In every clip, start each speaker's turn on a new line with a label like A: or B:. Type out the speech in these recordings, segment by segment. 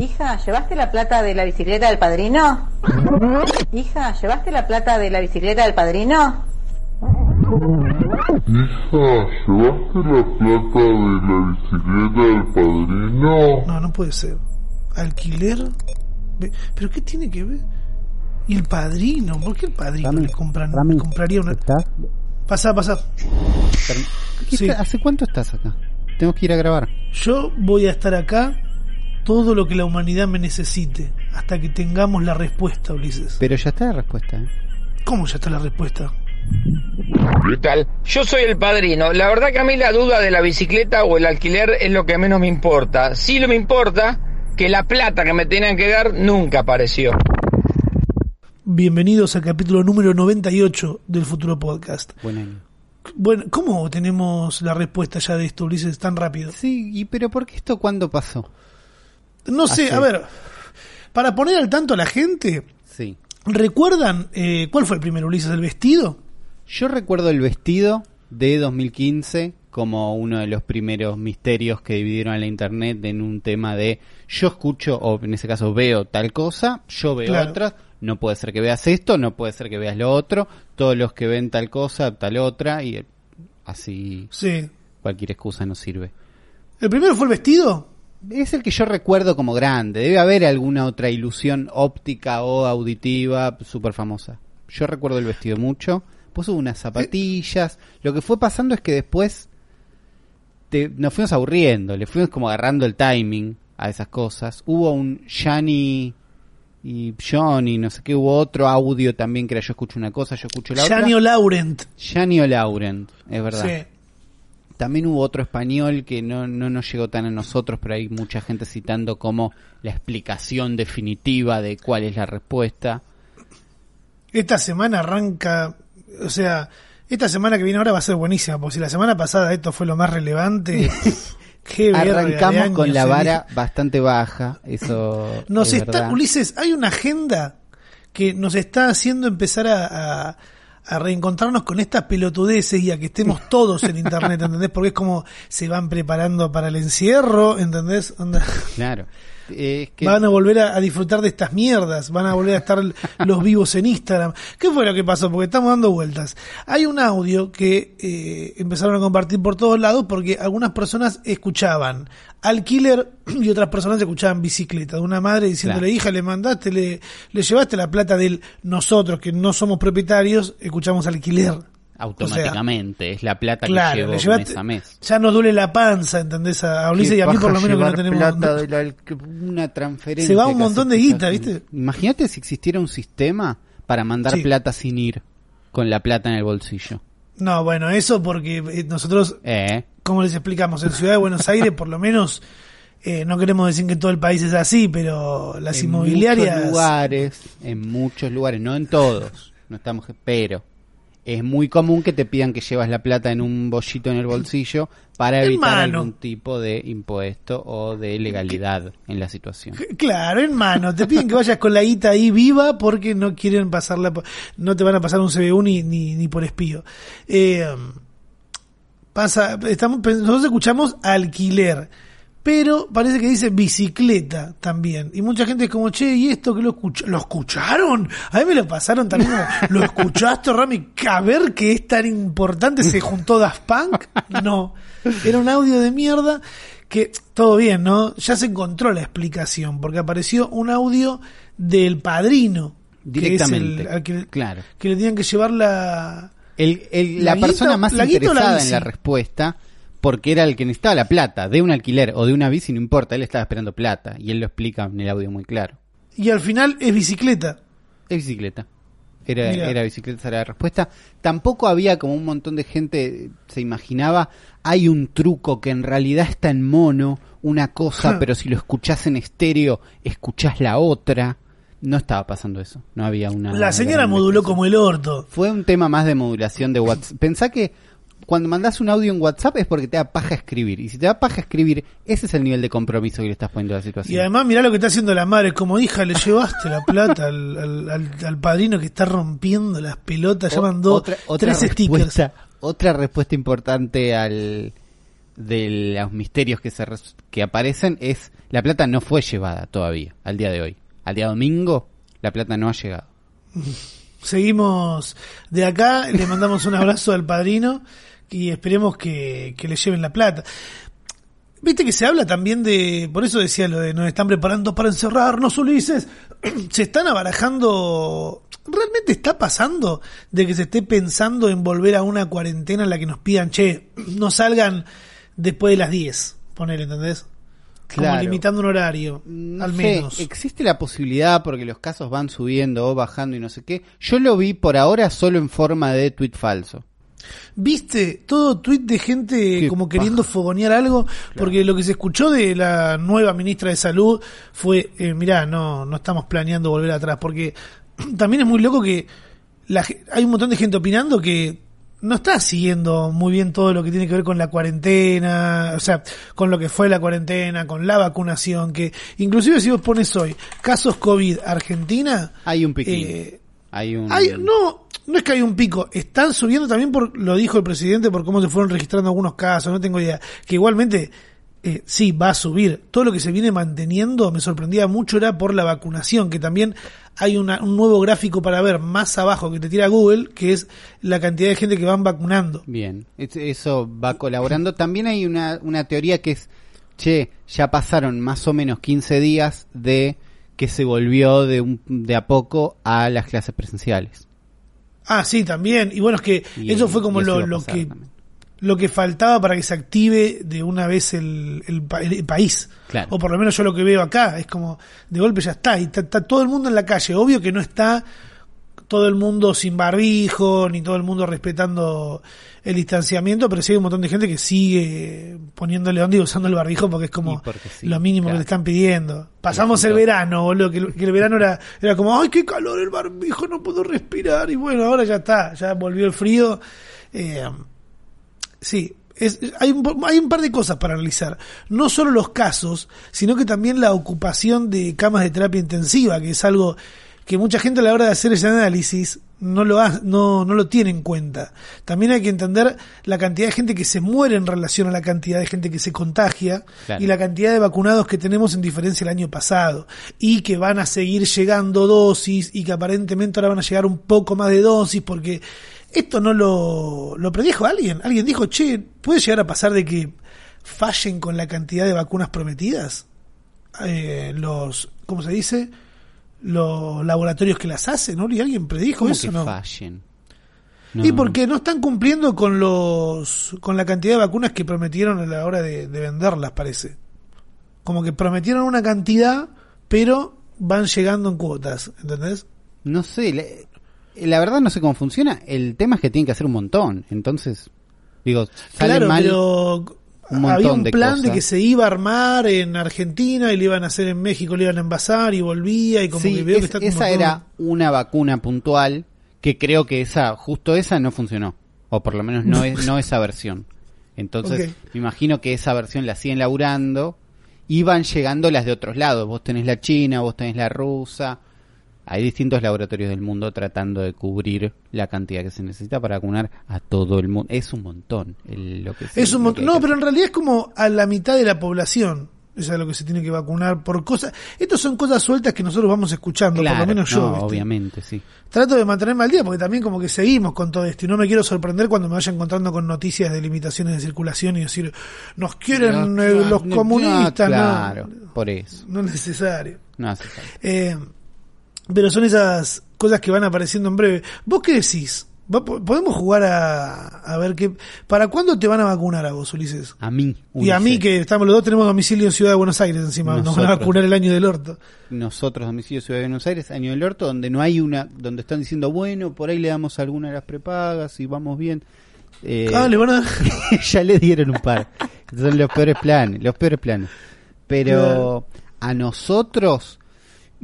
A: Hija, ¿llevaste la plata de la bicicleta del padrino? Hija, ¿llevaste la plata de la bicicleta del padrino?
B: Hija, ¿llevaste la plata de la bicicleta del padrino?
C: No, no puede ser. ¿Alquiler? ¿Pero qué tiene que ver? ¿Y el padrino? ¿Por qué el padrino
D: Rami,
C: le compran,
D: Rami,
C: le compraría una...
D: ¿estás?
C: Pasa, pasa.
D: ¿Qué
C: Sí.
D: está- ¿Hace cuánto estás acá? Tengo que ir a grabar.
C: Yo voy a estar acá todo lo que la humanidad me necesite, hasta que tengamos la respuesta, Ulises.
D: Pero ya está la respuesta, ¿eh?
C: ¿Cómo ya está la respuesta?
E: Brutal. Yo soy el padrino. La verdad que a mí la duda de la bicicleta o el alquiler es lo que menos me importa. Sí lo me importa que la plata que me tenían que dar nunca apareció.
C: Bienvenidos al capítulo número 98 del Futuro Podcast.
D: Buen año.
C: Bueno, ¿cómo tenemos la respuesta ya de esto, Ulises, tan rápido?
D: Sí, y pero ¿por qué esto cuándo pasó?
C: No sé, a ver, para poner al tanto a la gente,
D: Sí.
C: ¿recuerdan eh, cuál fue el primero, Ulises, el vestido?
D: Yo recuerdo el vestido de 2015 como uno de los primeros misterios que dividieron a la internet en un tema de yo escucho o en ese caso veo tal cosa, yo veo
C: Claro.
D: otra, no puede ser que veas esto, no puede ser que veas lo otro, todos los que ven tal cosa, tal otra y eh, así
C: Sí.
D: cualquier excusa no sirve.
C: ¿El primero fue el vestido?
D: Es el que yo recuerdo como grande. Debe haber alguna otra ilusión óptica o auditiva súper famosa. Yo recuerdo el vestido mucho. Hubo unas zapatillas. Lo que fue pasando es que después te- nos fuimos aburriendo. Le fuimos como agarrando el timing a esas cosas. Hubo un Shani y Johnny, no sé qué. Hubo otro audio también que era yo escucho una cosa, yo escucho la
C: Gianni
D: otra.
C: Laurent.
D: Shani o Laurent, es verdad.
C: Sí.
D: También hubo otro español que no, no nos llegó tan a nosotros, pero hay mucha gente citando como la explicación definitiva de cuál es la respuesta.
C: Esta semana arranca, o sea, esta semana que viene ahora va a ser buenísima, porque si la semana pasada esto fue lo más relevante, qué
D: Arrancamos con la vara bastante baja, eso
C: Nos
D: es
C: está,
D: verdad.
C: Ulises, hay una agenda que nos está haciendo empezar a, a- a reencontrarnos con estas pelotudeces y a que estemos todos en internet, ¿entendés? Porque es como se van preparando para el encierro, ¿entendés? Onda,
D: Claro. Eh, que
C: Van a volver a, a disfrutar de estas mierdas, van a volver a estar los vivos en Instagram. ¿Qué fue lo que pasó? Porque estamos dando vueltas. Hay un audio que eh, empezaron a compartir por todos lados porque algunas personas escuchaban alquiler y otras personas escuchaban bicicleta. De una madre diciéndole,
D: Claro.
C: hija, le mandaste, le, le llevaste la plata del nosotros, que no somos propietarios, escuchamos alquiler.
D: Automáticamente es la plata
C: Claro,
D: que llevo mes a mes.
C: Ya nos duele la panza, ¿entendés? A Ulises y a mí por lo menos que no tenemos...
D: plata de la- que- una transferencia.
C: Se va un montón de guita, ¿viste?
D: Imagínate si existiera un sistema para mandar
C: Sí.
D: plata sin ir con la plata en el bolsillo.
C: No, bueno, eso porque eh, nosotros
D: Eh,
C: ¿Cómo les explicamos? En Ciudad de Buenos Aires, por lo menos, eh, no queremos decir que en todo el país es así, pero las
D: en
C: inmobiliarias.
D: muchos lugares, en muchos lugares, no en todos, no estamos, pero es muy común que te pidan que llevas la plata en un bollito en el bolsillo para evitar
C: mano.
D: algún tipo de impuesto o de legalidad en la situación.
C: Claro, en mano. Te piden que vayas con la guita ahí viva porque no quieren pasarla. No te van a pasar un CBU ni, ni, ni por espío. Eh, pasa, estamos, nosotros escuchamos alquiler. Pero parece que dice bicicleta también. Y mucha gente es como, che, ¿y esto que lo escucharon? ¿Lo escucharon? A mí me lo pasaron también. como, ¿Lo escuchaste, Rami? A ver que es tan importante. ¿Se juntó Daft Punk? No. Era un audio de mierda que, todo bien, ¿no? Ya se encontró la explicación. Porque apareció un audio del padrino. que es el-
D: Directamente.
C: que,
D: Claro.
C: que le tenían que llevar la...
D: El, el-
C: ¿La
D: la, persona más
C: la la
D: interesada en la respuesta, porque era el que necesitaba la plata, de un alquiler o de una bici, no importa, él estaba esperando plata, y él lo explica en el audio muy claro.
C: Y al final es bicicleta.
D: Es bicicleta. Era, era bicicleta, esa era la respuesta. Tampoco había como un montón de gente se imaginaba, hay un truco que en realidad está en mono, una cosa, pero si lo escuchás en estéreo, escuchás la otra. No estaba pasando eso, no había una...
C: La señora moduló como el orto.
D: Fue un tema más de modulación de WhatsApp. Pensá que cuando mandás un audio en WhatsApp es porque te da paja escribir. Y si te da paja escribir, ese es el nivel de compromiso que le estás poniendo a la
C: Y
D: situación.
C: además mirá lo que está haciendo la madre, como hija, le llevaste la plata al, al, al- al padrino que está rompiendo las pelotas, ya
D: O-
C: mandó
D: otra, otra
C: tres stickers.
D: otra respuesta importante al de los misterios que se que aparecen es la plata no fue llevada todavía al día de hoy. Al día domingo la plata no ha llegado.
C: Seguimos de acá, le mandamos un abrazo al padrino y esperemos que, que le lleven la plata. Viste que se habla también de, por eso decía lo de nos están preparando para encerrarnos, Ulises. se están abarajando, ¿realmente está pasando de que se esté pensando en volver a una cuarentena en la que nos pidan, che, no salgan después de las 10, poner, ¿entendés? Como
D: Claro.
C: limitando un horario,
D: No
C: al
D: sé,
C: menos.
D: existe la posibilidad porque los casos van subiendo o bajando y no sé qué. Yo lo vi por ahora solo en forma de tweet falso.
C: ¿Viste todo tuit de gente
D: Qué
C: como queriendo fogonear algo? Porque lo que se escuchó de la nueva ministra de Salud fue, eh, mirá, no, no estamos planeando volver atrás, porque también es muy loco que la, hay un montón de gente opinando que no está siguiendo muy bien todo lo que tiene que ver con la cuarentena, o sea, con lo que fue la cuarentena, con la vacunación, que inclusive si vos pones hoy casos COVID Argentina,
D: Hay un piquín.
C: eh,
D: hay un
C: hay, no, no es que hay un pico, están subiendo también por, lo dijo el presidente, por cómo se fueron registrando algunos casos, no tengo idea, que igualmente, eh, sí, va a subir. Todo lo que se viene manteniendo, me sorprendía mucho, era por la vacunación, que también hay una- un nuevo gráfico para ver más abajo que te tira Google, que es la cantidad de gente que van vacunando.
D: Bien, es- eso va colaborando. También hay una, una teoría que es, che, ya pasaron más o menos 15 días de que se volvió de, un, de a poco a las clases presenciales.
C: Ah, sí, también. Y bueno, es que
D: Y-
C: eso fue como
D: eso
C: lo, lo que
D: también.
C: lo que faltaba para que se active de una vez el, el el país.
D: Claro.
C: O por lo menos yo lo que veo acá, es como de golpe ya está, y está, está todo el mundo en la calle. Obvio que no está todo el mundo sin barbijo, ni todo el mundo respetando el distanciamiento, pero sí hay un montón de gente que sigue poniéndole onda y usando el barbijo porque es como
D: Y porque sí,
C: lo mínimo
D: claro.
C: que le están pidiendo. Pasamos el verano, boludo, que, el- que el verano era, era como, ay, qué calor el barbijo, no puedo respirar. Y bueno, ahora ya está, ya volvió el frío. Eh, Sí, es, hay, un, hay un par de cosas para analizar. No solo los casos, sino que también la ocupación de camas de terapia intensiva, que es algo que mucha gente a la hora de hacer ese análisis no lo, ha- no, no lo tiene en cuenta. También hay que entender la cantidad de gente que se muere en relación a la cantidad de gente que se contagia
D: Claro.
C: y la cantidad de vacunados que tenemos en diferencia el año pasado. Y que van a seguir llegando dosis y que aparentemente ahora van a llegar un poco más de dosis porque esto no lo, lo predijo alguien. Alguien dijo, che, ¿puede llegar a pasar de que fallen con la cantidad de vacunas prometidas? Eh, los, ¿cómo se dice? Los laboratorios que las hacen, ¿no? ¿Y alguien predijo
D: ¿Cómo
C: eso?
D: que
C: no?
D: fallen?
C: Y
D: No.
C: porque no están cumpliendo con los con la cantidad de vacunas que prometieron a la hora de, de venderlas, parece. Como que prometieron una cantidad, pero van llegando en cuotas, ¿entendés?
D: No sé, la, la verdad no sé cómo funciona. El tema es que tienen que hacer un montón. Entonces, digo, sale
C: Claro,
D: mal.
C: pero
D: un montón
C: había un
D: de
C: plan de
D: cosas.
C: que se iba a armar en Argentina y lo iban a hacer en México, lo iban a envasar y volvía y como
D: Sí,
C: que veo
D: es-
C: que está como
D: esa
C: todo-
D: era una vacuna puntual que creo que esa, justo esa no funcionó. O por lo menos no, es, no esa versión. Entonces, me imagino que esa versión la siguen laburando y van llegando las de otros lados. Vos tenés la china, vos tenés la rusa. Hay distintos laboratorios del mundo tratando de cubrir la cantidad que se necesita para vacunar a todo el mundo. Es un montón. el- lo que se-
C: Es un montón. No, pero en realidad es como a la mitad de la población. Es lo que se tiene que vacunar por cosas. Estas son cosas sueltas que nosotros vamos escuchando, por lo menos yo.
D: no,
C: ¿viste?
D: obviamente, sí.
C: Trato de mantenerme al día porque también como que seguimos con todo esto y no me quiero sorprender cuando me vaya encontrando con noticias de limitaciones de circulación y decir, nos quieren eh, los
D: No,
C: comunistas. no.
D: Claro, por eso.
C: No es necesario.
D: No hace falta.
C: Eh, pero son esas cosas que van apareciendo en breve. ¿Vos qué decís? ¿Podemos jugar a, a ver qué... ¿Para cuándo te van a vacunar a vos, Ulises?
D: A mí.
C: Y a mí que estamos los dos tenemos domicilio en Ciudad de Buenos Aires encima. Nos van a
D: Nosotros.
C: vacunar el año del orto.
D: nosotros, domicilio Ciudad de Buenos Aires, año del orto, donde no hay una, donde están diciendo, bueno, por ahí le damos alguna de las prepagas y vamos bien. Eh,
C: Ah, le van a...
D: ya le dieron un par. Son los peores planes, los peores planes. Pero a nosotros,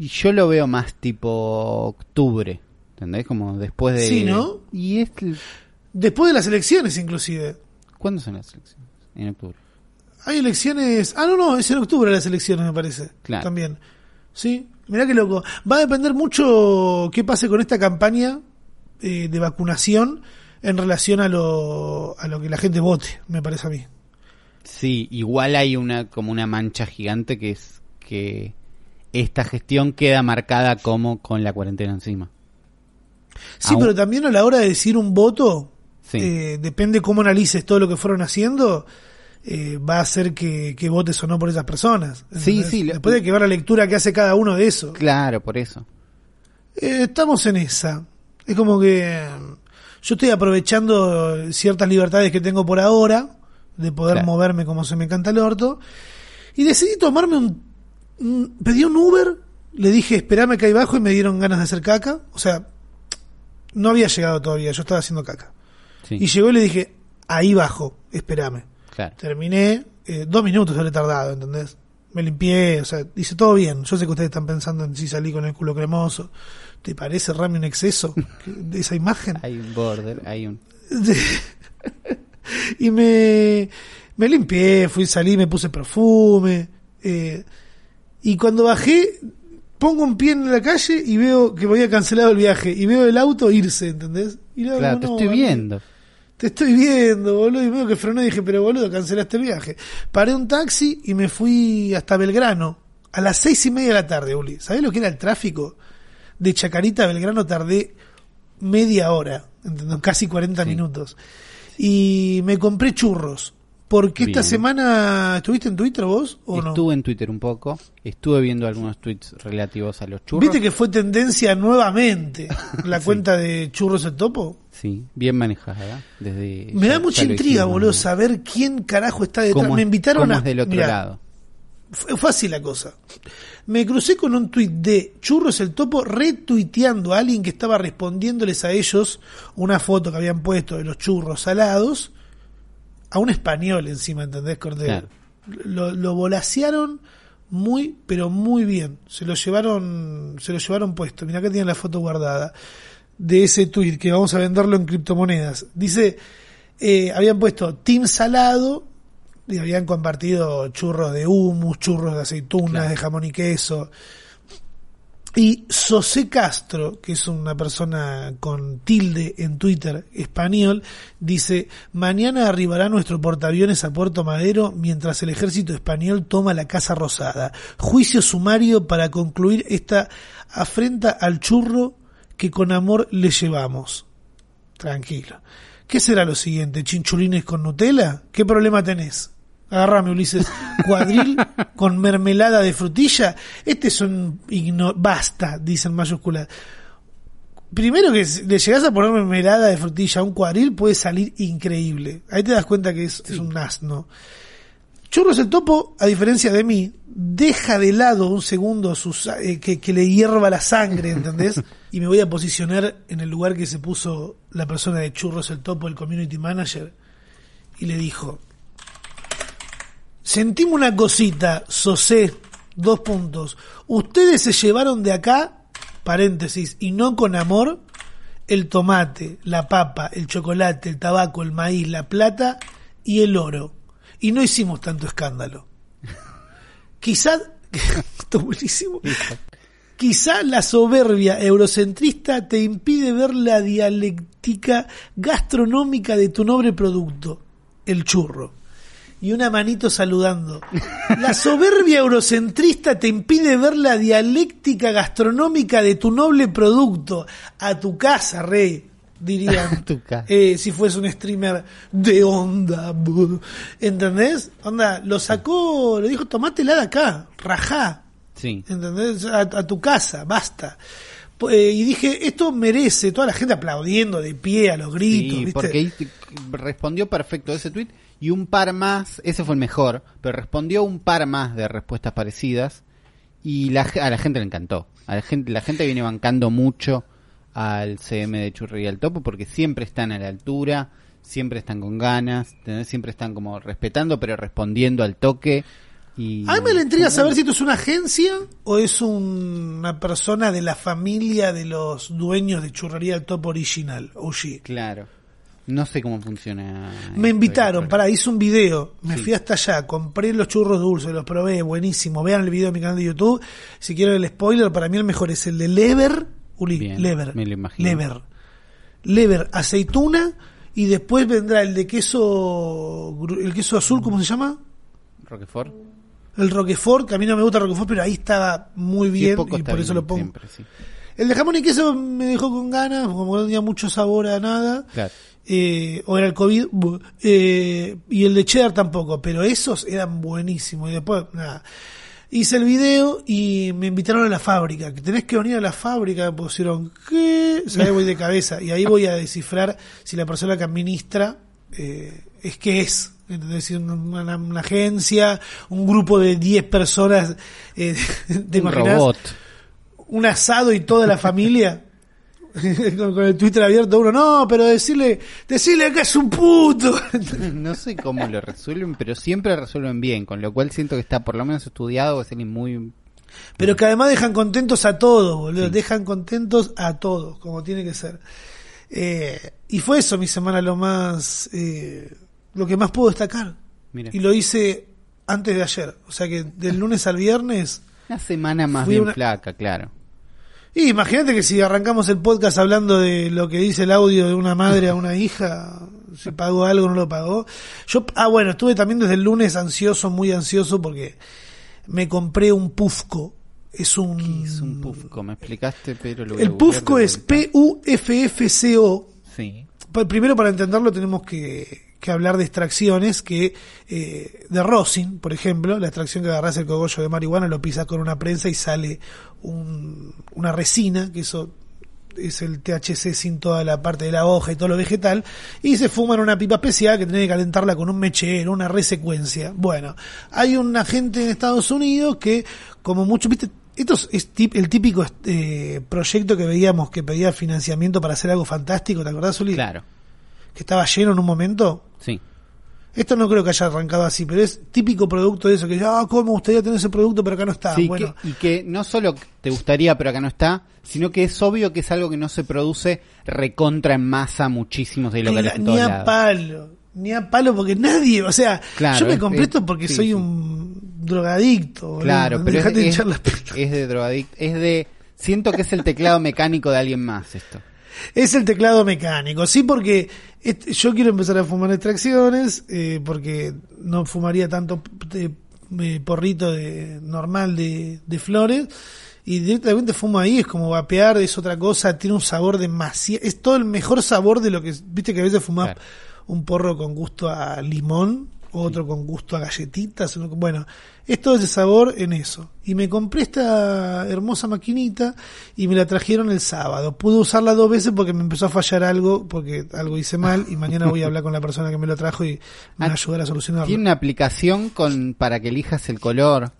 D: y yo lo veo más tipo octubre, ¿entendés? Como después de...
C: Sí, ¿no?
D: Y es...
C: Después de las elecciones inclusive.
D: ¿Cuándo son las elecciones? En octubre.
C: Hay elecciones. Ah, no, no, es en octubre las elecciones, me parece.
D: Claro.
C: También. Sí, mirá qué loco. Va a depender mucho qué pase con esta campaña eh, de vacunación en relación a lo, a lo que la gente vote, me parece a mí.
D: Sí, igual hay una como una mancha gigante que es que esta gestión queda marcada como con la cuarentena encima.
C: Sí,
D: Aún-
C: pero también a la hora de decir un voto,
D: Sí.
C: eh, depende cómo analices todo lo que fueron haciendo, eh, va a hacer que, que votes o no por esas personas.
D: Sí, sí,
C: Después hay que ver la lectura que hace cada uno de eso.
D: Claro, por eso.
C: Eh, estamos en esa. Es como que eh, yo estoy aprovechando ciertas libertades que tengo por ahora, de poder
D: Claro.
C: moverme como se me canta el orto, y decidí tomarme un- Pedí un Uber, le dije, esperame acá abajo y me dieron ganas de hacer caca. O sea, no había llegado todavía, yo estaba haciendo caca.
D: Sí,
C: Y llegó y le dije, ahí bajo, espérame.
D: claro.
C: Terminé, eh, dos minutos habré tardado, ¿entendés? Me limpié, o sea, hice todo bien. Yo sé que ustedes están pensando en si salí con el culo cremoso. ¿Te parece Rami un exceso de esa imagen?
D: Hay un border, hay un
C: y me, me limpié, fui, salí, me puse perfume. eh, y cuando bajé, pongo un pie en la calle y veo que me había cancelado el viaje. Y veo el auto irse, ¿entendés? Y luego,
D: Claro, te estoy viendo.
C: te estoy viendo, boludo. Y veo que frenó y dije, pero boludo, cancelaste el viaje. Paré un taxi y me fui hasta Belgrano. A las seis y media de la tarde, Uli. ¿Sabés lo que era el tráfico? De Chacarita a Belgrano tardé media hora, ¿entendés? casi 40
D: Sí.
C: minutos. Y me compré churros. Porque esta semana, ¿estuviste en Twitter vos o no?
D: Estuve en Twitter un poco, estuve viendo algunos tweets relativos a los churros.
C: ¿Viste que fue tendencia nuevamente la cuenta de Churros el Topo?
D: Sí, bien manejada. Desde
C: Me da mucha intriga,
D: dijimos,
C: boludo, saber quién carajo está detrás.
D: ¿Cómo
C: Me invitaron
D: cómo
C: a.
D: es del otro
C: mirá,
D: lado.
C: Fue fácil la cosa. Me crucé con un tuit de Churros el Topo retuiteando a alguien que estaba respondiéndoles a ellos una foto que habían puesto de los churros salados a un español encima, ¿entendés, Cordero?
D: Claro.
C: Lo, lo volasearon muy, pero muy bien. Se lo llevaron, se lo llevaron puesto. Mirá que tienen la foto guardada de ese tuit que vamos a venderlo en criptomonedas. Dice, eh, habían puesto Team Salado y habían compartido churros de humus, churros de aceitunas,
D: Claro.
C: de jamón y queso. Y José Castro, que es una persona con tilde en Twitter español, dice, mañana arribará nuestro portaaviones a Puerto Madero mientras el ejército español toma la Casa Rosada. Juicio sumario para concluir esta afrenta al churro que con amor le llevamos. Tranquilo. ¿Qué será lo siguiente? ¿Chinchulines con Nutella? ¿Qué problema tenés? Agárrame, Ulises. ¿Cuadril con mermelada de frutilla? Este es un... igno- Basta, dicen mayúsculas. Primero que le llegás a poner mermelada de frutilla a un cuadril puede salir increíble. Ahí te das cuenta que es, es un asno. Churros el topo, a diferencia de mí, deja de lado un segundo sus, eh, que, que le hierva la sangre, ¿entendés? Y me voy a posicionar en el lugar que se puso la persona de Churros el topo, el community manager, y le dijo, sentimos una cosita, Sosé, dos puntos. Ustedes se llevaron de acá, paréntesis, y no con amor, el tomate, la papa, el chocolate, el tabaco, el maíz, la plata y el oro. Y no hicimos tanto escándalo. Quizá, esto es buenísimo. Quizá la soberbia eurocentrista te impide ver la dialéctica gastronómica de tu noble producto, el churro. Y una manito saludando. La soberbia eurocentrista te impide ver la dialéctica gastronómica de tu noble producto. A tu casa, rey, dirían.
D: A tu casa.
C: eh, si fuese un streamer de onda. ¿Entendés? Onda, lo sacó, le dijo, tomátela de acá, rajá.
D: Sí.
C: ¿entendés? A, a tu casa, basta. Eh, y dije, esto merece, toda la gente aplaudiendo de pie a los gritos,
D: Sí,
C: ¿viste?
D: porque respondió perfecto ese tweet y un par más, ese fue el mejor, pero respondió un par más de respuestas parecidas y la, a la gente le encantó. A la gente, la gente viene bancando mucho al CM de Churri y al Topo porque siempre están a la altura, siempre están con ganas, siempre están como respetando pero respondiendo al toque. Y
C: A mí me la intriga saber si esto es una agencia o es un- una persona de la familia de los dueños de Churrería del Top Original, OG.
D: Claro. No sé cómo funciona.
C: Me
D: de
C: invitaron, para hice un video, me
D: Sí.
C: fui hasta allá, compré los churros dulces, los probé, buenísimo. Vean el video en mi canal de YouTube. Si quieren el spoiler, para mí el mejor es el de Lever, Uli,
D: Bien,
C: Lever,
D: me lo imagino.
C: Lever, Lever, aceituna Y después vendrá el de queso, el queso azul, ¿cómo se llama?
D: Roquefort.
C: El Roquefort, que a mí no me gusta el Roquefort, pero ahí estaba muy bien y por eso lo pongo.
D: siempre, sí.
C: El de jamón y queso me dejó con ganas, como no tenía mucho sabor a nada.
D: Claro.
C: eh, o era el COVID, eh, y el de cheddar tampoco, pero esos eran buenísimos. Y después, nada. Hice el video y me invitaron a la fábrica, que tenés que venir a la fábrica, me pusieron, ¿qué? O sea, voy de cabeza, y ahí voy a descifrar si la persona que administra eh, es que es. ¿Entendés? Si una, agencia, un grupo de 10 personas, eh, ¿te
D: Un
C: imaginás?
D: robot.
C: un asado y toda la familia con, con el Twitter abierto uno no pero decirle decirle que es un puto
D: No sé cómo lo resuelven, pero siempre resuelven bien, con lo cual siento que está por lo menos estudiado, es alguien muy...
C: pero que además dejan contentos a todos boludo dejan contentos a todos como tiene que ser Eh, y fue eso mi semana lo más eh, lo que más puedo destacar
D: Mira.
C: y lo hice antes de ayer o sea que del lunes al viernes
D: Una semana más bien
C: una-
D: flaca, claro.
C: Y imagínate que si arrancamos el podcast hablando de lo que dice el audio de una madre a una hija, si pagó algo o no lo pagó. Yo, ah, bueno, estuve también desde el lunes ansioso, muy ansioso, porque me compré un Pufco. Es un.
D: ¿Qué es un pufco? Me explicaste, pero lo voy
C: El Pufco es. P-U-F-F-C-O.
D: Sí.
C: Primero para entenderlo tenemos que, que hablar de extracciones que eh, de rosin, por ejemplo, la extracción que agarras el cogollo de marihuana, lo pisas con una prensa y sale un- una resina, que eso es el THC sin toda la parte de la hoja y todo lo vegetal, y se fuma en una pipa especial que tiene que calentarla con un mechero, una resecuencia. Bueno, hay un agente en Estados Unidos que, como mucho, viste, esto es, el típico eh, proyecto que veíamos que pedía financiamiento para hacer algo fantástico, ¿te acordás, Uli?
D: Claro.
C: Que estaba lleno en un momento. Esto no creo que haya arrancado así, pero es típico producto de eso, que ah, ¿cómo me gustaría tener ese producto, pero acá no está?
D: Sí,
C: bueno,
D: que- y que no solo te gustaría, pero acá no está, sino que es obvio que es algo que no se produce recontra en masa muchísimos de locales
C: ni
D: todos
C: a
D: lados.
C: palo, ni a palo porque nadie, o sea,
D: Claro,
C: yo me compré
D: es-
C: esto porque
D: sí,
C: soy
D: sí.
C: un drogadicto.
D: Claro, pero es,
C: pelotas.
D: es de drogadicto, es de... Siento que es el teclado mecánico de alguien más esto.
C: Es el teclado mecánico, sí, porque este- yo quiero empezar a fumar extracciones, eh, porque no fumaría tanto eh, porrito de, normal de, de flores, y directamente fumo ahí, es como vapear, es otra cosa, tiene un sabor demasiado, es todo el mejor sabor de lo que, viste que a veces fumás
D: Claro.
C: un porro con gusto a limón, otro con gusto a galletitas, bueno, es todo ese sabor en eso. Y me compré esta hermosa maquinita y me la trajeron el sábado. Pude usarla dos veces porque me empezó a fallar algo, porque algo hice mal y mañana voy a hablar con la persona que me lo trajo y me va a
D: Ah,
C: ayudar a solucionarlo.
D: Tiene una aplicación con para que elijas el color.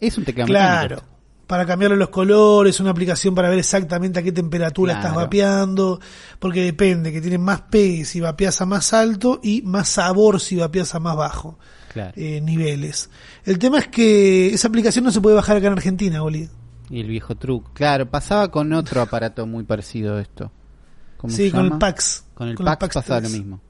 D: Es un teclado
C: Claro.
D: mecánico.
C: Para cambiarle los colores, una aplicación para ver exactamente a qué temperatura
D: Claro.
C: estás vapeando, porque depende, que tiene más pegue si vapeas a más alto y más sabor si vapeas a más bajo
D: Claro.
C: eh, niveles. El tema es que esa aplicación no se puede bajar acá en Argentina, Oli.
D: Y el viejo truco. Claro, pasaba con otro aparato muy parecido a esto. ¿Cómo
C: Sí,
D: se
C: con el? PAX.
D: Con el
C: Con el
D: PAX, pasaba lo
C: 3.
D: mismo.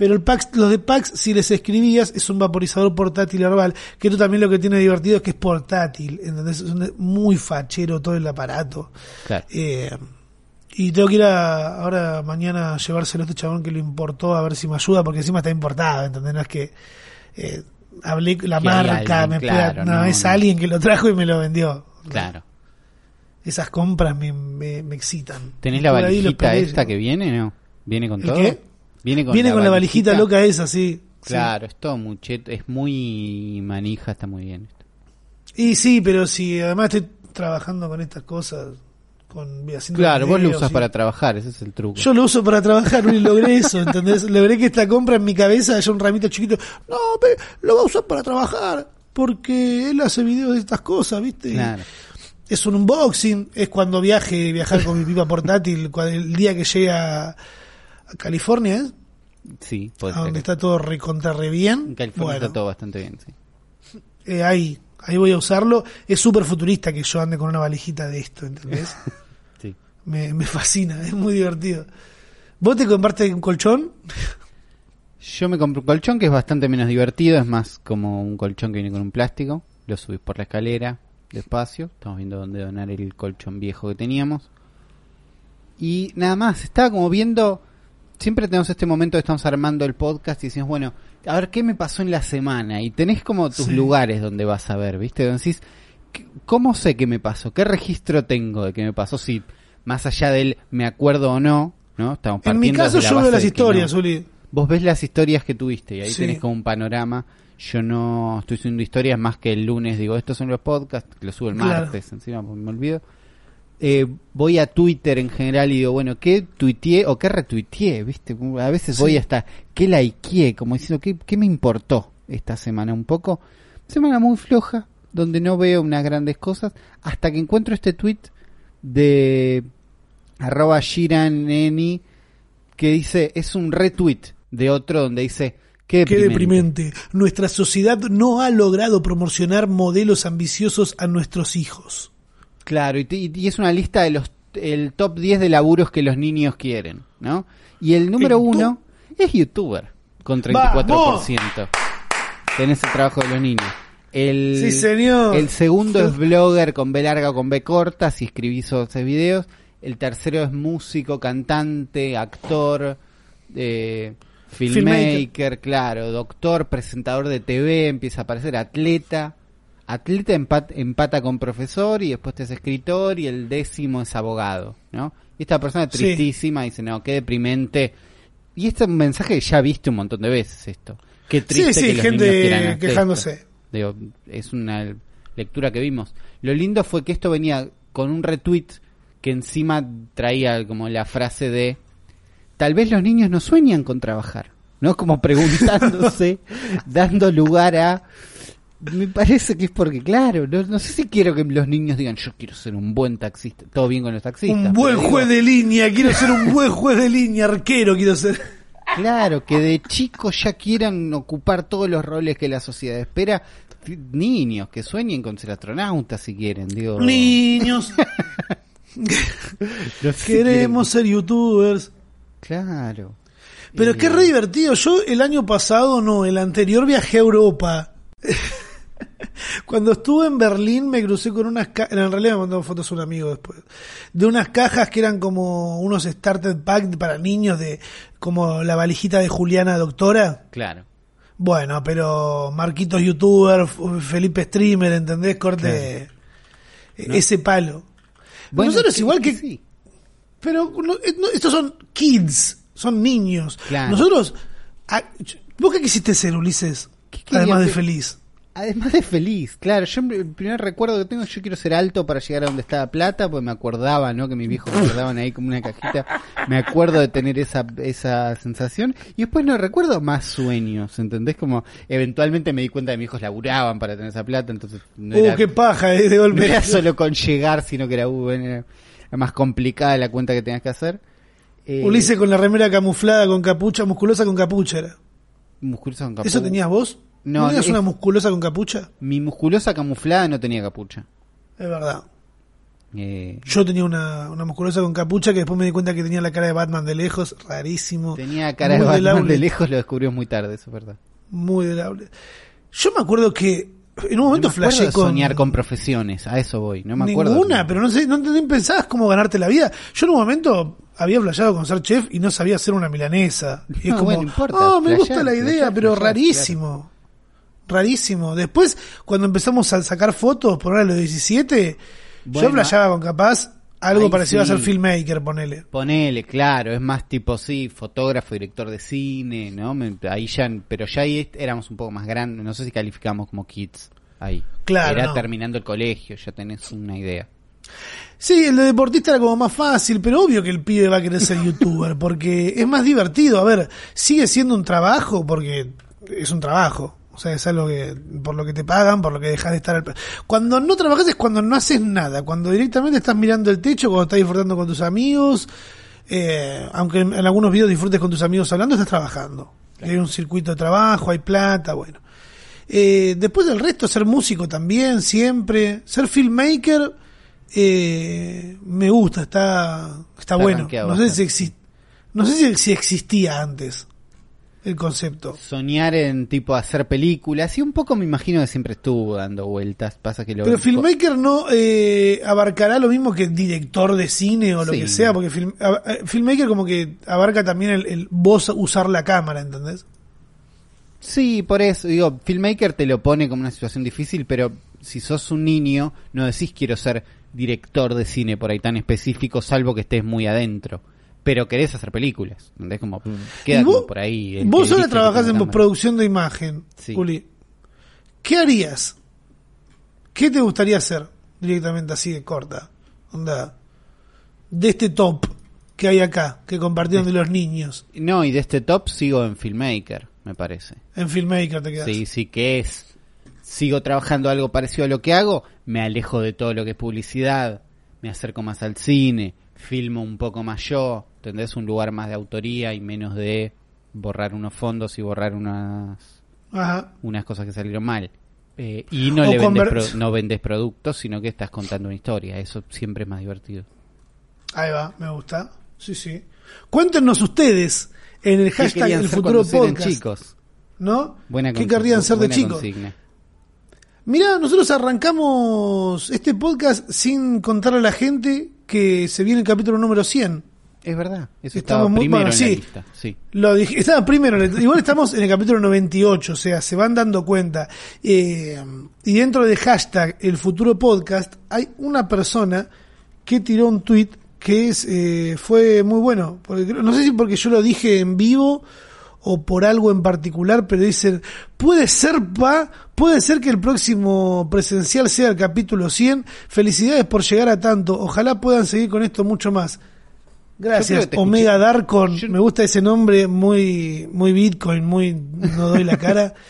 C: Pero el PAX, los de PAX, si les escribías, es un vaporizador portátil herbal, que esto también lo que tiene divertido es que es portátil, ¿entendés? Es un- muy fachero todo el aparato.
D: Claro.
C: Eh, y tengo que ir a, ahora mañana a llevárselo a este chabón que lo importó a ver si me ayuda, porque encima está importado, ¿entendés? No es que eh, hablé la
D: Que
C: marca,
D: alguien,
C: me
D: claro,
C: no,
D: no,
C: es
D: no.
C: alguien que lo trajo y me lo vendió.
D: Claro.
C: Esas compras me, me, me excitan.
D: ¿Tenés la valijita esta que viene, no? ¿Viene con
C: ¿El
D: todo?
C: qué?
D: Viene con,
C: Viene
D: la,
C: con la valijita loca esa, sí. Sí.
D: Claro, es todo muy cheto, es muy manija, está muy bien. esto.
C: Y sí, pero si además estoy trabajando con estas cosas, con haciendo
D: Claro, vos lo usas para trabajar, ese es el truco.
C: Yo lo uso para trabajar y logré eso, ¿entendés? Logré que esta compra en mi cabeza haya un ramito chiquito. No, pe, lo va a usar para trabajar, porque él hace videos de estas cosas, ¿viste?
D: Claro.
C: Es un unboxing, es cuando viaje, viajar con mi pipa portátil, el día que llegue a, a California, ¿eh?
D: Sí, puede
C: A
D: ser.
C: donde está todo recontra re bien.
D: En California
C: Bueno,
D: está todo bastante bien, sí.
C: eh, ahí, ahí voy a usarlo. Es súper futurista que yo ande con una valijita de esto, ¿entendés?
D: sí.
C: me, me fascina, es muy divertido. ¿Vos te compraste un colchón?
D: Yo me compré un colchón que es bastante menos divertido, es más como un colchón que viene con un plástico. Lo subís por la escalera, despacio. Estamos viendo dónde donar el colchón viejo que teníamos. Y nada más, estaba como viendo siempre tenemos este momento que estamos armando el podcast y decimos, bueno, a ver qué me pasó en la semana. Y tenés como tus
C: Sí.
D: lugares donde vas a ver, ¿viste? Donde decís, ¿qué- ¿cómo sé qué me pasó? ¿Qué registro tengo de qué me pasó? Si más allá del me acuerdo o no, ¿no? Estamos
C: En mi caso
D: de
C: yo veo las
D: de que
C: historias,
D: no.
C: Uli.
D: Vos ves las historias que tuviste y ahí
C: Sí.
D: tenés como un panorama. Yo no estoy subiendo historias más que el lunes, digo, estos son los podcasts, que los subo el
C: Claro.
D: martes, encima porque me olvido. Eh, voy a Twitter en general y digo, bueno, ¿qué tuiteé o qué retuiteé? ¿Viste? A veces voy hasta, ¿qué likeé? Como diciendo, ¿qué, ¿qué me importó esta semana? Un poco. Semana muy floja, donde no veo unas grandes cosas, hasta que encuentro este tweet de arroba Shiraneni que dice, es un retweet de otro donde dice, qué
C: Qué
D: deprimente.
C: Nuestra sociedad no ha logrado promocionar modelos ambiciosos a nuestros hijos.
D: Claro, y, es una lista de los el top 10 de laburos que los niños quieren, ¿no? Y el número uno es youtuber, con 34%. Tenés el trabajo de los niños. El,
C: Sí, señor.
D: El segundo es blogger con B larga o con B corta, si escribís haces videos. El tercero es músico, cantante, actor, eh, filmmaker,
C: Filmmaker.
D: claro, doctor, presentador de TV, empieza a aparecer atleta. Atleta empat- empata con profesor y después te es escritor y el décimo es abogado, ¿no? Y esta persona
C: Sí.
D: tristísima dice, no, qué deprimente. Y este es un mensaje que ya viste un montón de veces esto. Qué triste
C: sí, sí,
D: que los
C: gente
D: niños quieran
C: quejándose.
D: Digo, es una lectura que vimos. Lo lindo fue que esto venía con un retweet que encima traía como la frase de tal vez los niños no sueñan con trabajar, ¿no? Como preguntándose, dando lugar a me parece que es porque, claro, no, no sé si quiero que los niños digan, yo quiero ser un buen taxista. Todo bien con los taxistas.
C: Un buen
D: digo,
C: juez de línea, quiero ser un buen juez de línea, arquero quiero ser.
D: Claro, que de chicos ya quieran ocupar todos los roles que la sociedad espera. Niños que sueñen con ser astronautas si quieren, digo.
C: Niños, queremos ser youtubers.
D: Claro.
C: Pero qué re divertido. Yo el año pasado, no, el anterior viajé a Europa. Cuando estuve en Berlín me crucé con unas cajas, en realidad me mandó fotos un amigo después, de unas cajas que eran como unos starter pack para niños de como la valijita de Juliana Doctora.
D: Claro.
C: Bueno, pero Marquitos youtuber, Felipe streamer, ¿entendés? Corte eh, ese palo.
D: Bueno,
C: Nosotros igual que
D: sí.
C: pero no, eh, estos son kids, son niños.
D: Claro.
C: Nosotros, ah, ¿vos qué quisiste ser, Ulises?
D: ¿Qué quería
C: Además de feliz.
D: Además de feliz, claro. Yo el primer recuerdo que tengo, yo quiero ser alto para llegar a donde estaba plata, pues me acordaba, ¿no? Que mis viejos me guardaban ahí como una cajita. Me acuerdo de tener esa, esa sensación. Y después no recuerdo más sueños, ¿entendés? Como eventualmente me di cuenta que mis hijos laburaban para tener esa plata, entonces no
C: uh,
D: era,
C: qué paja, eh, de
D: no
C: golpe.
D: era solo con llegar, sino que era, uh, era más complicada la cuenta que tenías que hacer. Eh,
C: Ulises con la remera camuflada, con capucha, musculosa con capucha era.
D: musculosa con
C: ¿Eso
D: capu-
C: tenías vos?
D: No,
C: ¿No tenías
D: es-
C: una musculosa con capucha?
D: Mi musculosa camuflada no tenía capucha.
C: Es verdad.
D: Eh,
C: Yo tenía una, una musculosa con capucha que después me di cuenta que tenía la cara de Batman de lejos, rarísimo.
D: Tenía cara de Batman
C: delable.
D: de lejos, lo descubrió muy tarde, eso es verdad.
C: Muy delable. Yo me acuerdo que en un momento
D: no
C: flashé con...
D: soñar con profesiones, a eso voy, no me acuerdo.
C: Ninguna, pero no sé, no, no pensabas cómo ganarte la vida. Yo en un momento había flasheado con ser chef y no sabía hacer una milanesa. Y es
D: No,
C: como,
D: bueno, no importa,
C: "Ah, me gusta la idea,
D: flashear,
C: pero
D: flashear,
C: rarísimo. Rarísimo. Después, cuando empezamos a sacar fotos, por ahora los 17,
D: Bueno,
C: yo flasheaba con capaz algo parecido a ser filmmaker, ponele.
D: Ponele, claro, es más tipo sí, fotógrafo, director de cine, ¿no? Me- ahí ya, pero ya ahí éramos un poco más grandes, no sé si calificamos como kids ahí.
C: Claro,
D: Era
C: no.
D: terminando el colegio, ya tenés una idea.
C: Sí, el de deportista era como más fácil, pero obvio que el pibe va a querer ser youtuber, porque es más divertido. A ver, sigue siendo un trabajo, porque es un trabajo. O sea, es algo que, por lo que te pagan, por lo que dejas de estar al... Cuando no trabajas es cuando no haces nada, cuando directamente estás mirando el techo, cuando estás disfrutando con tus amigos, eh, aunque en, en algunos videos disfrutes con tus amigos hablando, estás trabajando. Hay un circuito de trabajo, hay plata, bueno. Eh, después del resto, ser músico también, siempre. Ser filmmaker, eh, me gusta, está, está,
D: Está
C: bueno. No sé, si exi- no sé si, si existía antes. El concepto.
D: soñar en tipo hacer películas y un poco me imagino que siempre estuvo dando vueltas. Pasa que lo
C: Pero filmmaker no eh, abarcará lo mismo que director de cine o lo
D: Sí.
C: que sea, porque film- a- a- filmmaker como que abarca también el, el vos usar la cámara, ¿entendés?
D: Sí, por eso digo, filmmaker te lo pone como una situación difícil, pero si sos un niño no decís quiero ser director de cine por ahí tan específico, salvo que estés muy adentro. Pero querés hacer películas, ¿entendés? Como queda como
C: vos,
D: por ahí. el
C: vos ahora trabajás en producción de imagen,
D: Sí.
C: Juli. ¿Qué harías? ¿Qué te gustaría hacer directamente así de corta? Onda, de este top que hay acá, que compartieron de los niños.
D: No, y de este top sigo en filmmaker, me parece.
C: En Filmmaker te quedas.
D: Sí, sí que es. Sigo trabajando algo parecido a lo que hago, me alejo de todo lo que es publicidad, me acerco más al cine, filmo un poco más yo, tendrás un lugar más de autoría y menos de borrar unos fondos y borrar unas
C: Ajá.
D: unas cosas que salieron mal. Eh, y no
C: O
D: le vendes, pro- no vendes productos, sino que estás contando una historia. Eso siempre es más divertido.
C: Ahí va, me gusta. Sí, sí. Cuéntenos ustedes en el
D: ¿Qué
C: hashtag El Futuro Podcast.
D: chicos?
C: ¿No?
D: Buena
C: ¿Qué querrían ser de chicos?
D: consigna.
C: Mirá, nosotros arrancamos este podcast sin contar a la gente que se viene el capítulo número 100.
D: Es verdad, eso
C: Estamos
D: estaba
C: muy-
D: primero
C: bueno,
D: en
C: sí.
D: la lista. Sí.
C: Lo dije, estaba primero, igual estamos en el capítulo 98, o sea, se van dando cuenta. Eh, y dentro de hashtag El Futuro Podcast hay una persona que tiró un tweet que es eh, fue muy bueno. Porque, no sé si porque yo lo dije en vivo o por algo en particular, pero dicen, puede ser, pa, puede ser que el próximo presencial sea el capítulo 100. Felicidades por llegar a tanto. Ojalá puedan seguir con esto mucho más. Gracias, Omega. Darkon.
D: Yo-
C: Me gusta ese nombre, muy, muy Bitcoin, muy no doy la cara.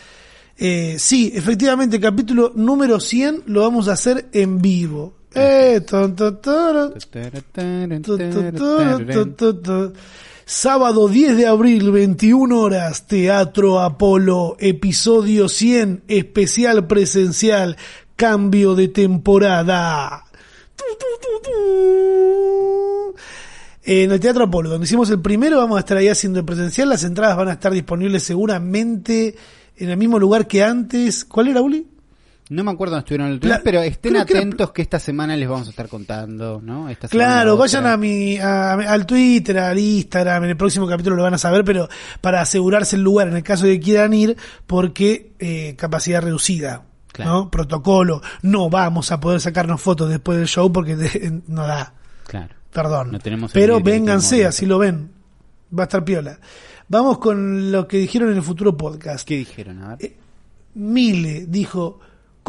C: Eh, sí, efectivamente, capítulo número 100 lo vamos a hacer en vivo. Eh, ton, ton, toro, Sábado 10 de abril, 21 horas, Teatro Apolo, episodio 100, especial presencial, cambio de temporada. En el Teatro Apolo, donde hicimos el primero, vamos a estar ahí haciendo el presencial. Las entradas van a estar disponibles seguramente en el mismo lugar que antes. ¿Cuál era, Uli?
D: No me acuerdo dónde estuvieron el último,
C: Pla-
D: pero estén
C: creo que era-
D: atentos que esta semana les vamos a estar contando, ¿no? Esta semana
C: Claro,
D: otra.
C: vayan a mi, a- al Twitter, al Instagram, en el próximo capítulo lo van a saber, pero para asegurarse el lugar en el caso de que quieran ir, porque eh, capacidad reducida,
D: Claro.
C: ¿no? Protocolo, no vamos a poder sacarnos fotos después del show porque de- no da,
D: Claro.
C: perdón.
D: No tenemos el
C: pero vénganse, así lo ven, va a estar piola. Vamos con lo que dijeron en el futuro podcast.
D: ¿Qué dijeron? A ver.
C: Eh, Mile dijo,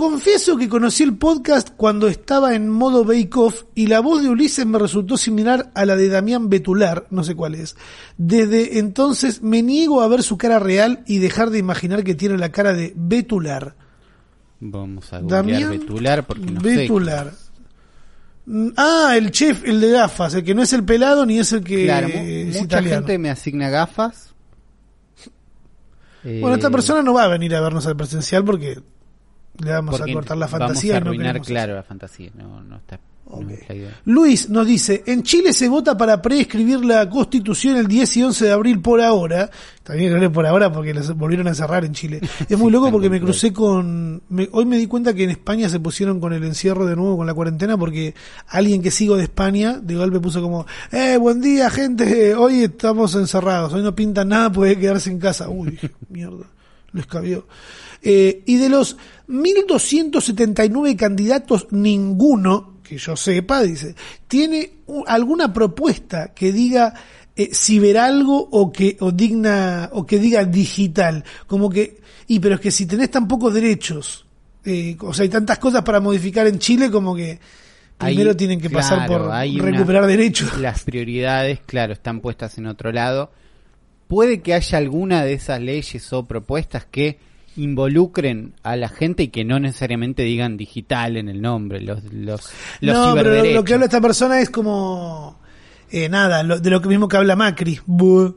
C: confieso que conocí el podcast cuando estaba en modo Bake Off y la voz de Ulises me resultó similar a la de Damián Betular, no sé cuál es. Desde entonces me niego a ver su cara real y dejar de imaginar que tiene la cara de Betular.
D: Vamos a
C: Damián
D: Betular porque no
C: Betular. Mm, Ah, el chef, el de gafas, el que no es el pelado ni es el que
D: sé. Claro,
C: es
D: mucha
C: italiano.
D: gente me asigna gafas.
C: Bueno, esta
D: Eh,
C: persona no va a venir a vernos al presencial porque le vamos a
D: porque
C: cortar la
D: vamos
C: fantasía.
D: a
C: y no
D: claro, la fantasía. No, no está. no.
C: Luis nos dice, en Chile se vota para preescribir la constitución el 10 y 11 de abril por ahora. También creo por ahora porque los volvieron a encerrar en Chile. Es muy loco porque me crucé con... me- hoy me di cuenta que en España se pusieron con el encierro de nuevo, con la cuarentena, porque alguien que sigo de España de golpe puso como, eh, buen día gente, hoy estamos encerrados, hoy no pintan nada, puede quedarse en casa. Uy, mierda, les cabió. Eh, y de los 1.279 candidatos, ninguno, que yo sepa, dice, tiene alguna propuesta que diga eh, ciberalgo o que, o digna, o que diga digital. Como que, y pero es que si tenés tan pocos derechos, eh, o sea, hay tantas cosas para modificar en Chile como que primero
D: Hay-
C: tienen que pasar por
D: hay
C: recuperar
D: una-
C: derechos.
D: Las prioridades, claro, están puestas en otro lado. Puede que haya alguna de esas leyes o propuestas que involucren a la gente y que no necesariamente digan digital en el nombre, los, los, los
C: no, pero lo, que habla esta persona es como eh, nada, lo- de lo que mismo que habla Macri. Buh.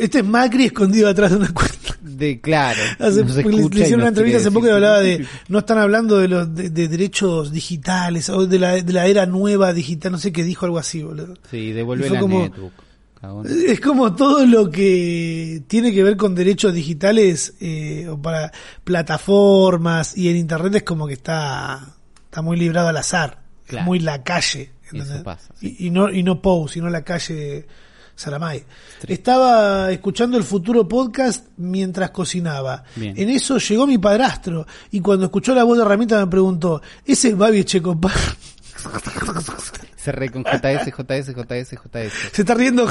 C: Este es Macri escondido atrás de una cuenta.
D: De, claro.
C: Hace- le- le, hicieron una entrevista hace poco y hablaba de no están hablando de los de, de derechos digitales o de la, de la era nueva digital, no sé qué dijo algo así, boludo.
D: Sí, devuelve la
C: como-
D: netbook. Cagón.
C: Es como todo lo que tiene que ver con derechos digitales eh, o para plataformas y en internet es como que está, está muy librado al azar, Es muy la calle.
D: Eso pasa, sí.
C: y, y no y no Pou, sino la calle Saramay. Estaba escuchando el futuro podcast mientras cocinaba.
D: Bien.
C: En eso llegó mi padrastro y cuando escuchó la voz de Ramita me preguntó, ¿ese es Babi Echecopar?
D: Re con JS, JS, JS, JS.
C: Se está riendo.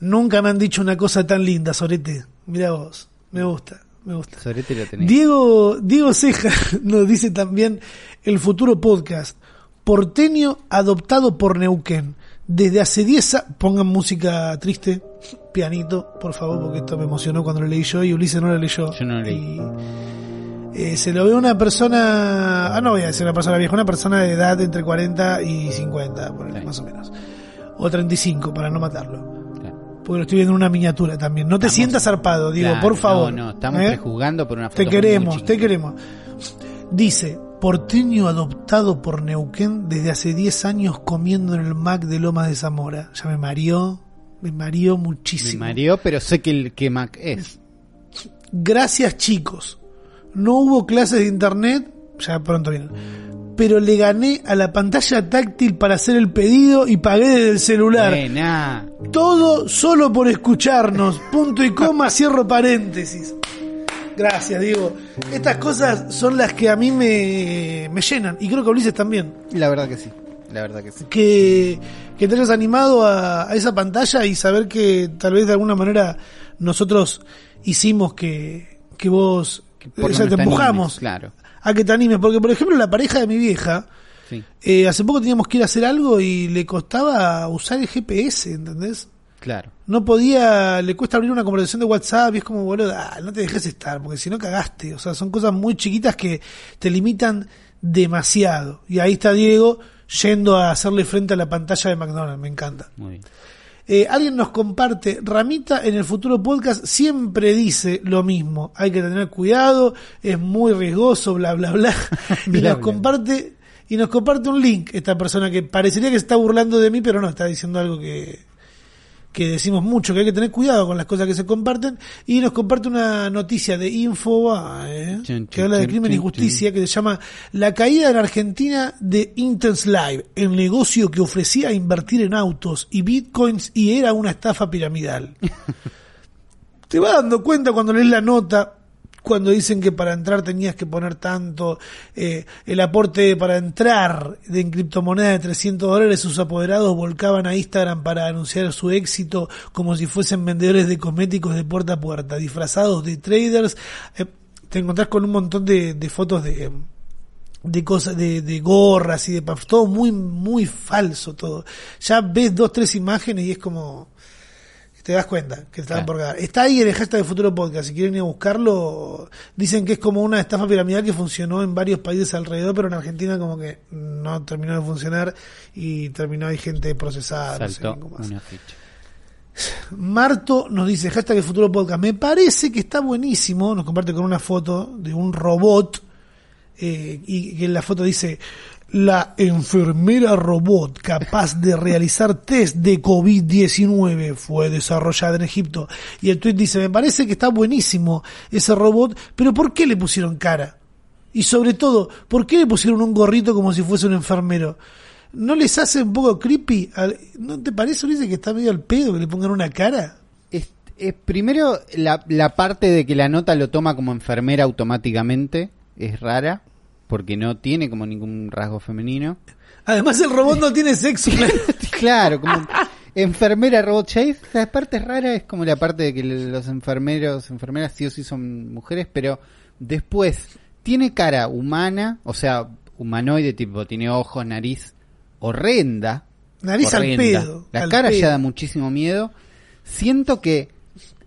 C: Nunca me han dicho una cosa tan linda, Sorete. Mira vos, me gusta, me gusta.
D: Sorete lo tenés.
C: Diego, Diego Ceja nos dice también el futuro podcast. Porteño adoptado por Neuquén. Desde hace 10 años, pongan música triste, pianito, por favor, porque esto me emocionó cuando lo leí yo y Ulises no lo leyó.
D: Yo no lo leí.
C: Y, eh, se lo ve una persona, ah, no voy a decir una persona vieja, una persona de edad entre 40 y 50, por ahí, más o menos. O 35, para no matarlo.
D: Claro.
C: Porque lo estoy viendo en una miniatura también. No te
D: Estamos-
C: sientas zarpado, digo,
D: Claro,
C: por favor.
D: No, no, estamos
C: ¿eh?
D: prejuzgando por una foto
C: Te queremos, te queremos. Dice, porteño adoptado por Neuquén desde hace 10 años comiendo en el Mac de Lomas de Zamora. Ya me mareó, me mareó
D: Me
C: muchísimo.
D: mareó, pero sé que el que Mac es.
C: Gracias chicos. No hubo clases de internet, ya pronto vienen. Pero le gané a la pantalla táctil para hacer el pedido y pagué desde el celular.
D: Buena.
C: Todo solo por escucharnos. Punto y coma, cierro paréntesis. Gracias, Diego. Estas cosas son las que a mí me, me llenan. Y creo que a Ulises también.
D: La verdad que sí. La verdad que sí.
C: Que, que te hayas animado a, a esa pantalla y saber que tal vez de alguna manera nosotros hicimos que, que vos,
D: Que por
C: o sea, te empujamos
D: animes, claro.
C: a que te animes. Porque, por ejemplo, la pareja de mi vieja,
D: Sí,
C: eh, hace poco teníamos que ir a hacer algo y le costaba usar el GPS, ¿entendés?
D: claro.
C: no podía, le cuesta abrir una conversación de WhatsApp y es como, boludo, ah, no te dejes estar, porque si no cagaste. O sea, son cosas muy chiquitas que te limitan demasiado. Y ahí está Diego yendo a hacerle frente a la pantalla de McDonald's, me encanta.
D: Muy bien.
C: Eh, alguien nos comparte, Ramita en el futuro podcast siempre dice lo mismo, hay que tener cuidado, es muy riesgoso, bla, bla, bla. y
D: Bla,
C: nos
D: bla.
C: comparte, y nos comparte un link, esta persona que parecería que se está burlando de mí, pero no, está diciendo algo que, que decimos mucho, que hay que tener cuidado con las cosas que se comparten, y nos comparte una noticia de Infobae,
D: Chun,
C: que habla de crimen y justicia, que se llama La caída en Argentina de Intense Live, el negocio que ofrecía invertir en autos y bitcoins y era una estafa piramidal. Te vas dando cuenta cuando lees la nota, cuando dicen que para entrar tenías que poner tanto, eh, el aporte para entrar de en criptomoneda de 300 dólares, sus apoderados volcaban a Instagram para anunciar su éxito como si fuesen vendedores de cosméticos de puerta a puerta, disfrazados de traders. Eh, te encontrás con un montón de, fotos de de cosas, de, de gorras y de todo muy, muy falso todo. Ya ves dos, tres imágenes y es como, te das cuenta que estaban
D: Claro.
C: por cagar. Está ahí en el hashtag de Futuro Podcast, si quieren ir a buscarlo, dicen que es como una estafa piramidal que funcionó en varios países alrededor, pero en Argentina como que no terminó de funcionar y terminó hay gente procesada. no sé
D: Saltó una ficha.
C: Marto nos dice, hashtag el futuro podcast, me parece que está buenísimo, nos comparte con una foto de un robot, eh, y que en la foto dice, la enfermera robot capaz de realizar test de COVID-19 fue desarrollada en Egipto. Y el tweet dice, me parece que está buenísimo ese robot, pero ¿por qué le pusieron cara? Y sobre todo, ¿por qué le pusieron un gorrito como si fuese un enfermero? ¿No les hace un poco creepy? ¿No te parece, Ulises, que está medio al pedo que le pongan una cara?
D: Es primero la, la parte de que la nota lo toma como enfermera automáticamente es rara porque no tiene como ningún rasgo femenino.
C: Además, el robot no tiene sexo.
D: claro, como enfermera robot Chase. La parte rara es como la parte de que los enfermeros, enfermeras sí o sí son mujeres, pero después tiene cara humana, o sea, humanoide tipo, tiene ojos, nariz horrenda.
C: Nariz al pedo.
D: La
C: al
D: cara
C: pedo.
D: ya da muchísimo miedo. Siento que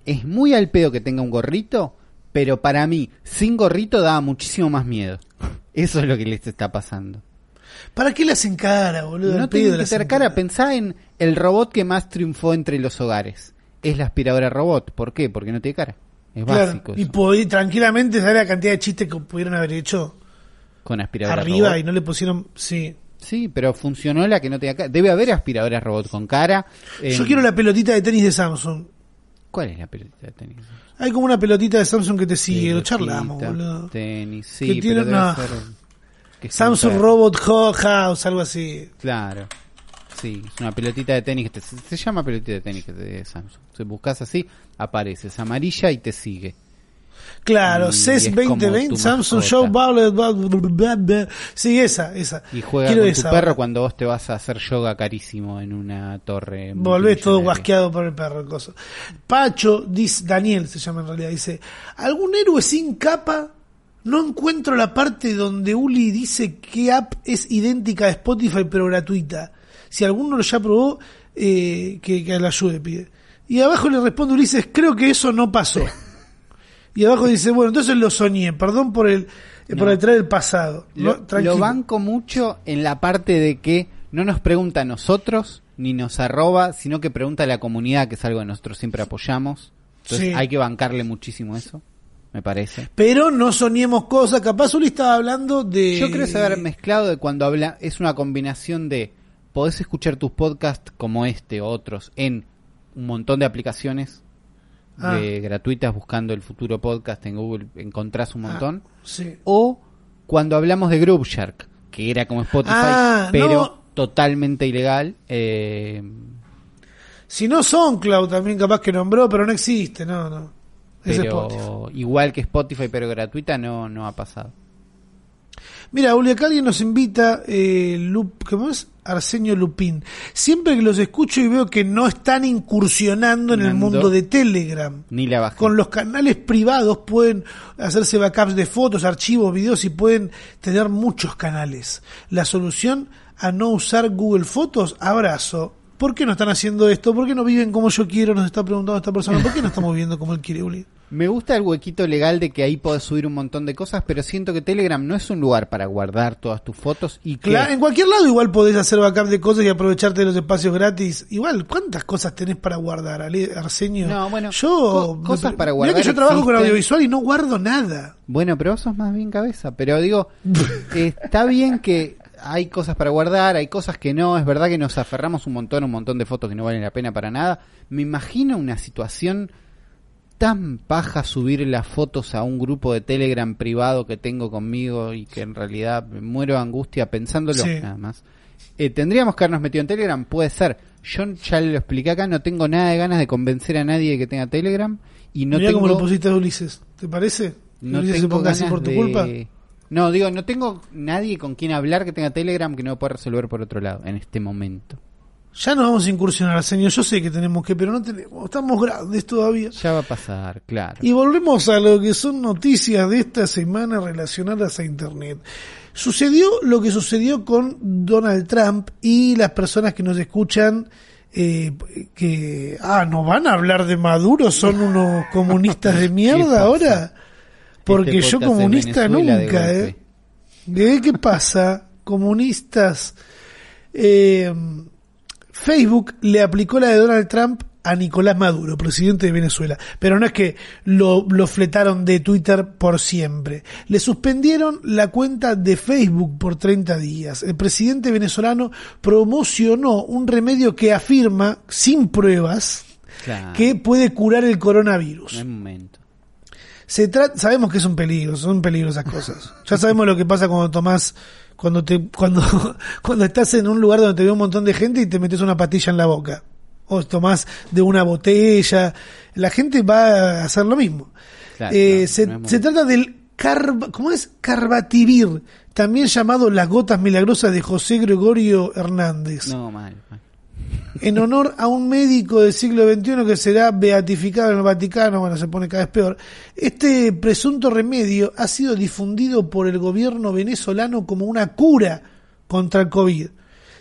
D: es muy al pedo que tenga un gorrito, pero para mí, sin gorrito daba muchísimo más miedo. Eso es lo que les está pasando.
C: ¿Para qué le hacen cara, boludo?
D: No
C: Al
D: tiene
C: pedo
D: que
C: hacen
D: tener cara. Pensá en el robot que más triunfó entre los hogares. Es la aspiradora robot. ¿Por qué? Porque no tiene cara. Es
C: Claro,
D: básico.
C: y podí- tranquilamente saber la cantidad de chistes que pudieron haber hecho
D: Con aspiradora
C: arriba
D: robot.
C: y no le pusieron, sí,
D: Sí, pero funcionó la que no tenía cara. Debe haber aspiradoras robot con cara.
C: Yo quiero la pelotita de tenis de Samsung.
D: ¿Cuál es la pelotita de tenis?
C: Hay como una pelotita de Samsung que te sigue, lo charlamos, boludo.
D: Tenis,
C: Que
D: sí,
C: tiene
D: pero debe
C: una-
D: ser que
C: Samsung
D: un-
C: Robot Ho- House, algo así.
D: Claro. Sí, es una pelotita de tenis que te- se, llama pelotita de tenis que te- de Samsung. Si buscas así, aparece, es amarilla y te sigue.
C: Claro, CES
D: es como
C: 2020,
D: tu
C: Samsung. Show blah. Sí, esa, esa.
D: Y juega
C: Quiero
D: con
C: esa
D: tu perro cuando vos te vas a hacer yoga carísimo en una torre.
C: Volvés todo guasqueado por el perro. el coso. Pacho, dice, Daniel se llama en realidad, dice, ¿algún héroe sin capa? No encuentro la parte donde Uli dice que app es idéntica a Spotify pero gratuita. Si alguno lo ya probó, eh, que, que la ayude, pide. Y abajo le responde Ulises, creo que eso no pasó. Y abajo dice, bueno, entonces lo soñé, perdón por el, eh, por
D: No.
C: el traer el pasado.
D: Lo, banco mucho en la parte de que no nos pregunta a nosotros, ni nos arroba, sino que pregunta a la comunidad, que es algo que nosotros siempre apoyamos. Entonces
C: Sí.
D: hay que bancarle muchísimo eso, me parece.
C: Pero no soñemos cosas. Capaz Uli estaba hablando de...
D: Yo creo saber mezclado de cuando habla, es una combinación de podés escuchar tus podcasts como este o otros en un montón de aplicaciones
C: Ah.
D: de gratuitas buscando el futuro podcast en Google encontrás un montón
C: Sí.
D: o cuando hablamos de Group Shark que era como Spotify
C: Ah,
D: pero
C: no.
D: totalmente ilegal eh,
C: Si no SoundCloud también capaz que nombró, pero no existe, no, no. Es
D: pero
C: Spotify.
D: igual que Spotify pero gratuita no no ha pasado
C: Mira, Uli, acá alguien nos invita, eh, Lup, ¿cómo es? Arsenio Lupín. Siempre que los escucho y veo que no están incursionando en el mundo de Telegram.
D: ni la bajé
C: Con los canales privados pueden hacerse backups de fotos, archivos, videos y pueden tener muchos canales. La solución a no usar Google Fotos, abrazo. ¿Por qué no están haciendo esto? ¿Por qué no viven como yo quiero? Nos está preguntando esta persona. ¿Por qué no estamos viviendo como él quiere, Uli?
D: Me gusta el huequito legal de que ahí podés subir un montón de cosas, pero siento que Telegram no es un lugar para guardar todas tus fotos y que
C: Claro, en cualquier lado igual podés hacer backup de cosas y aprovecharte de los espacios gratis. Igual, ¿cuántas cosas tenés para guardar, Arsenio?
D: No, bueno,
C: yo
D: co- cosas para
C: mirá
D: guardar
C: que yo trabajo con audiovisual y no guardo nada.
D: Bueno, pero vos sos más bien cabeza. Pero digo, está bien que hay cosas para guardar, hay cosas que no. Es verdad que nos aferramos un montón, a un montón de fotos que no valen la pena para nada. Me imagino una situación tan paja subir las fotos a un grupo de Telegram privado que tengo conmigo y que en realidad me muero de angustia pensándolo
C: Sí.
D: nada más. Eh, Tendríamos que habernos metido en Telegram, puede ser. Yo ya lo expliqué acá, no tengo nada de ganas de convencer a nadie de que tenga Telegram y no
C: Mirá
D: tengo
C: cómo lo pusiste a Ulises. ¿Te parece?
D: no
C: Ulises se así por tu
D: de-
C: culpa.
D: No, digo, no tengo nadie con quien hablar que tenga Telegram que no pueda resolver por otro lado en este momento.
C: Ya nos vamos a incursionar, señor. Yo sé que tenemos que, pero no tenemos. Estamos grandes todavía.
D: Ya va a pasar, claro.
C: Y volvemos a lo que son noticias de esta semana relacionadas a Internet. Sucedió lo que sucedió con Donald Trump y las personas que nos escuchan eh, que, ah, ¿no van a hablar de Maduro? ¿Son unos comunistas de
D: ¿Qué
C: mierda ahora? Porque
D: Este
C: yo
D: podcast es
C: comunista nunca, ¿eh? ¿Eh? ¿Qué pasa? Comunistas. Eh, Facebook le aplicó la de Donald Trump a Nicolás Maduro, presidente de Venezuela. Pero no es que lo, lo fletaron de Twitter por siempre. Le suspendieron la cuenta de Facebook por 30 días. El presidente venezolano promocionó un remedio que afirma, sin pruebas,
D: Claro,
C: que puede curar el coronavirus.
D: es momento.
C: Se trata, sabemos que es un peligro, son peligrosas cosas. Ya sabemos lo que pasa cuando tomás, cuando te, cuando, cuando estás en un lugar donde te ve un montón de gente y te metes una patilla en la boca. O tomás de una botella. La gente va a hacer lo mismo.
D: Claro,
C: Eh,
D: no,
C: se,
D: no
C: se trata del carba, ¿cómo es? Carbativir, también llamado las gotas milagrosas de José Gregorio Hernández
D: No, mal, mal.
C: En honor a un médico del siglo XXI que será beatificado en el Vaticano, bueno, se pone cada vez peor. Este presunto remedio ha sido difundido por el gobierno venezolano como una cura contra el COVID.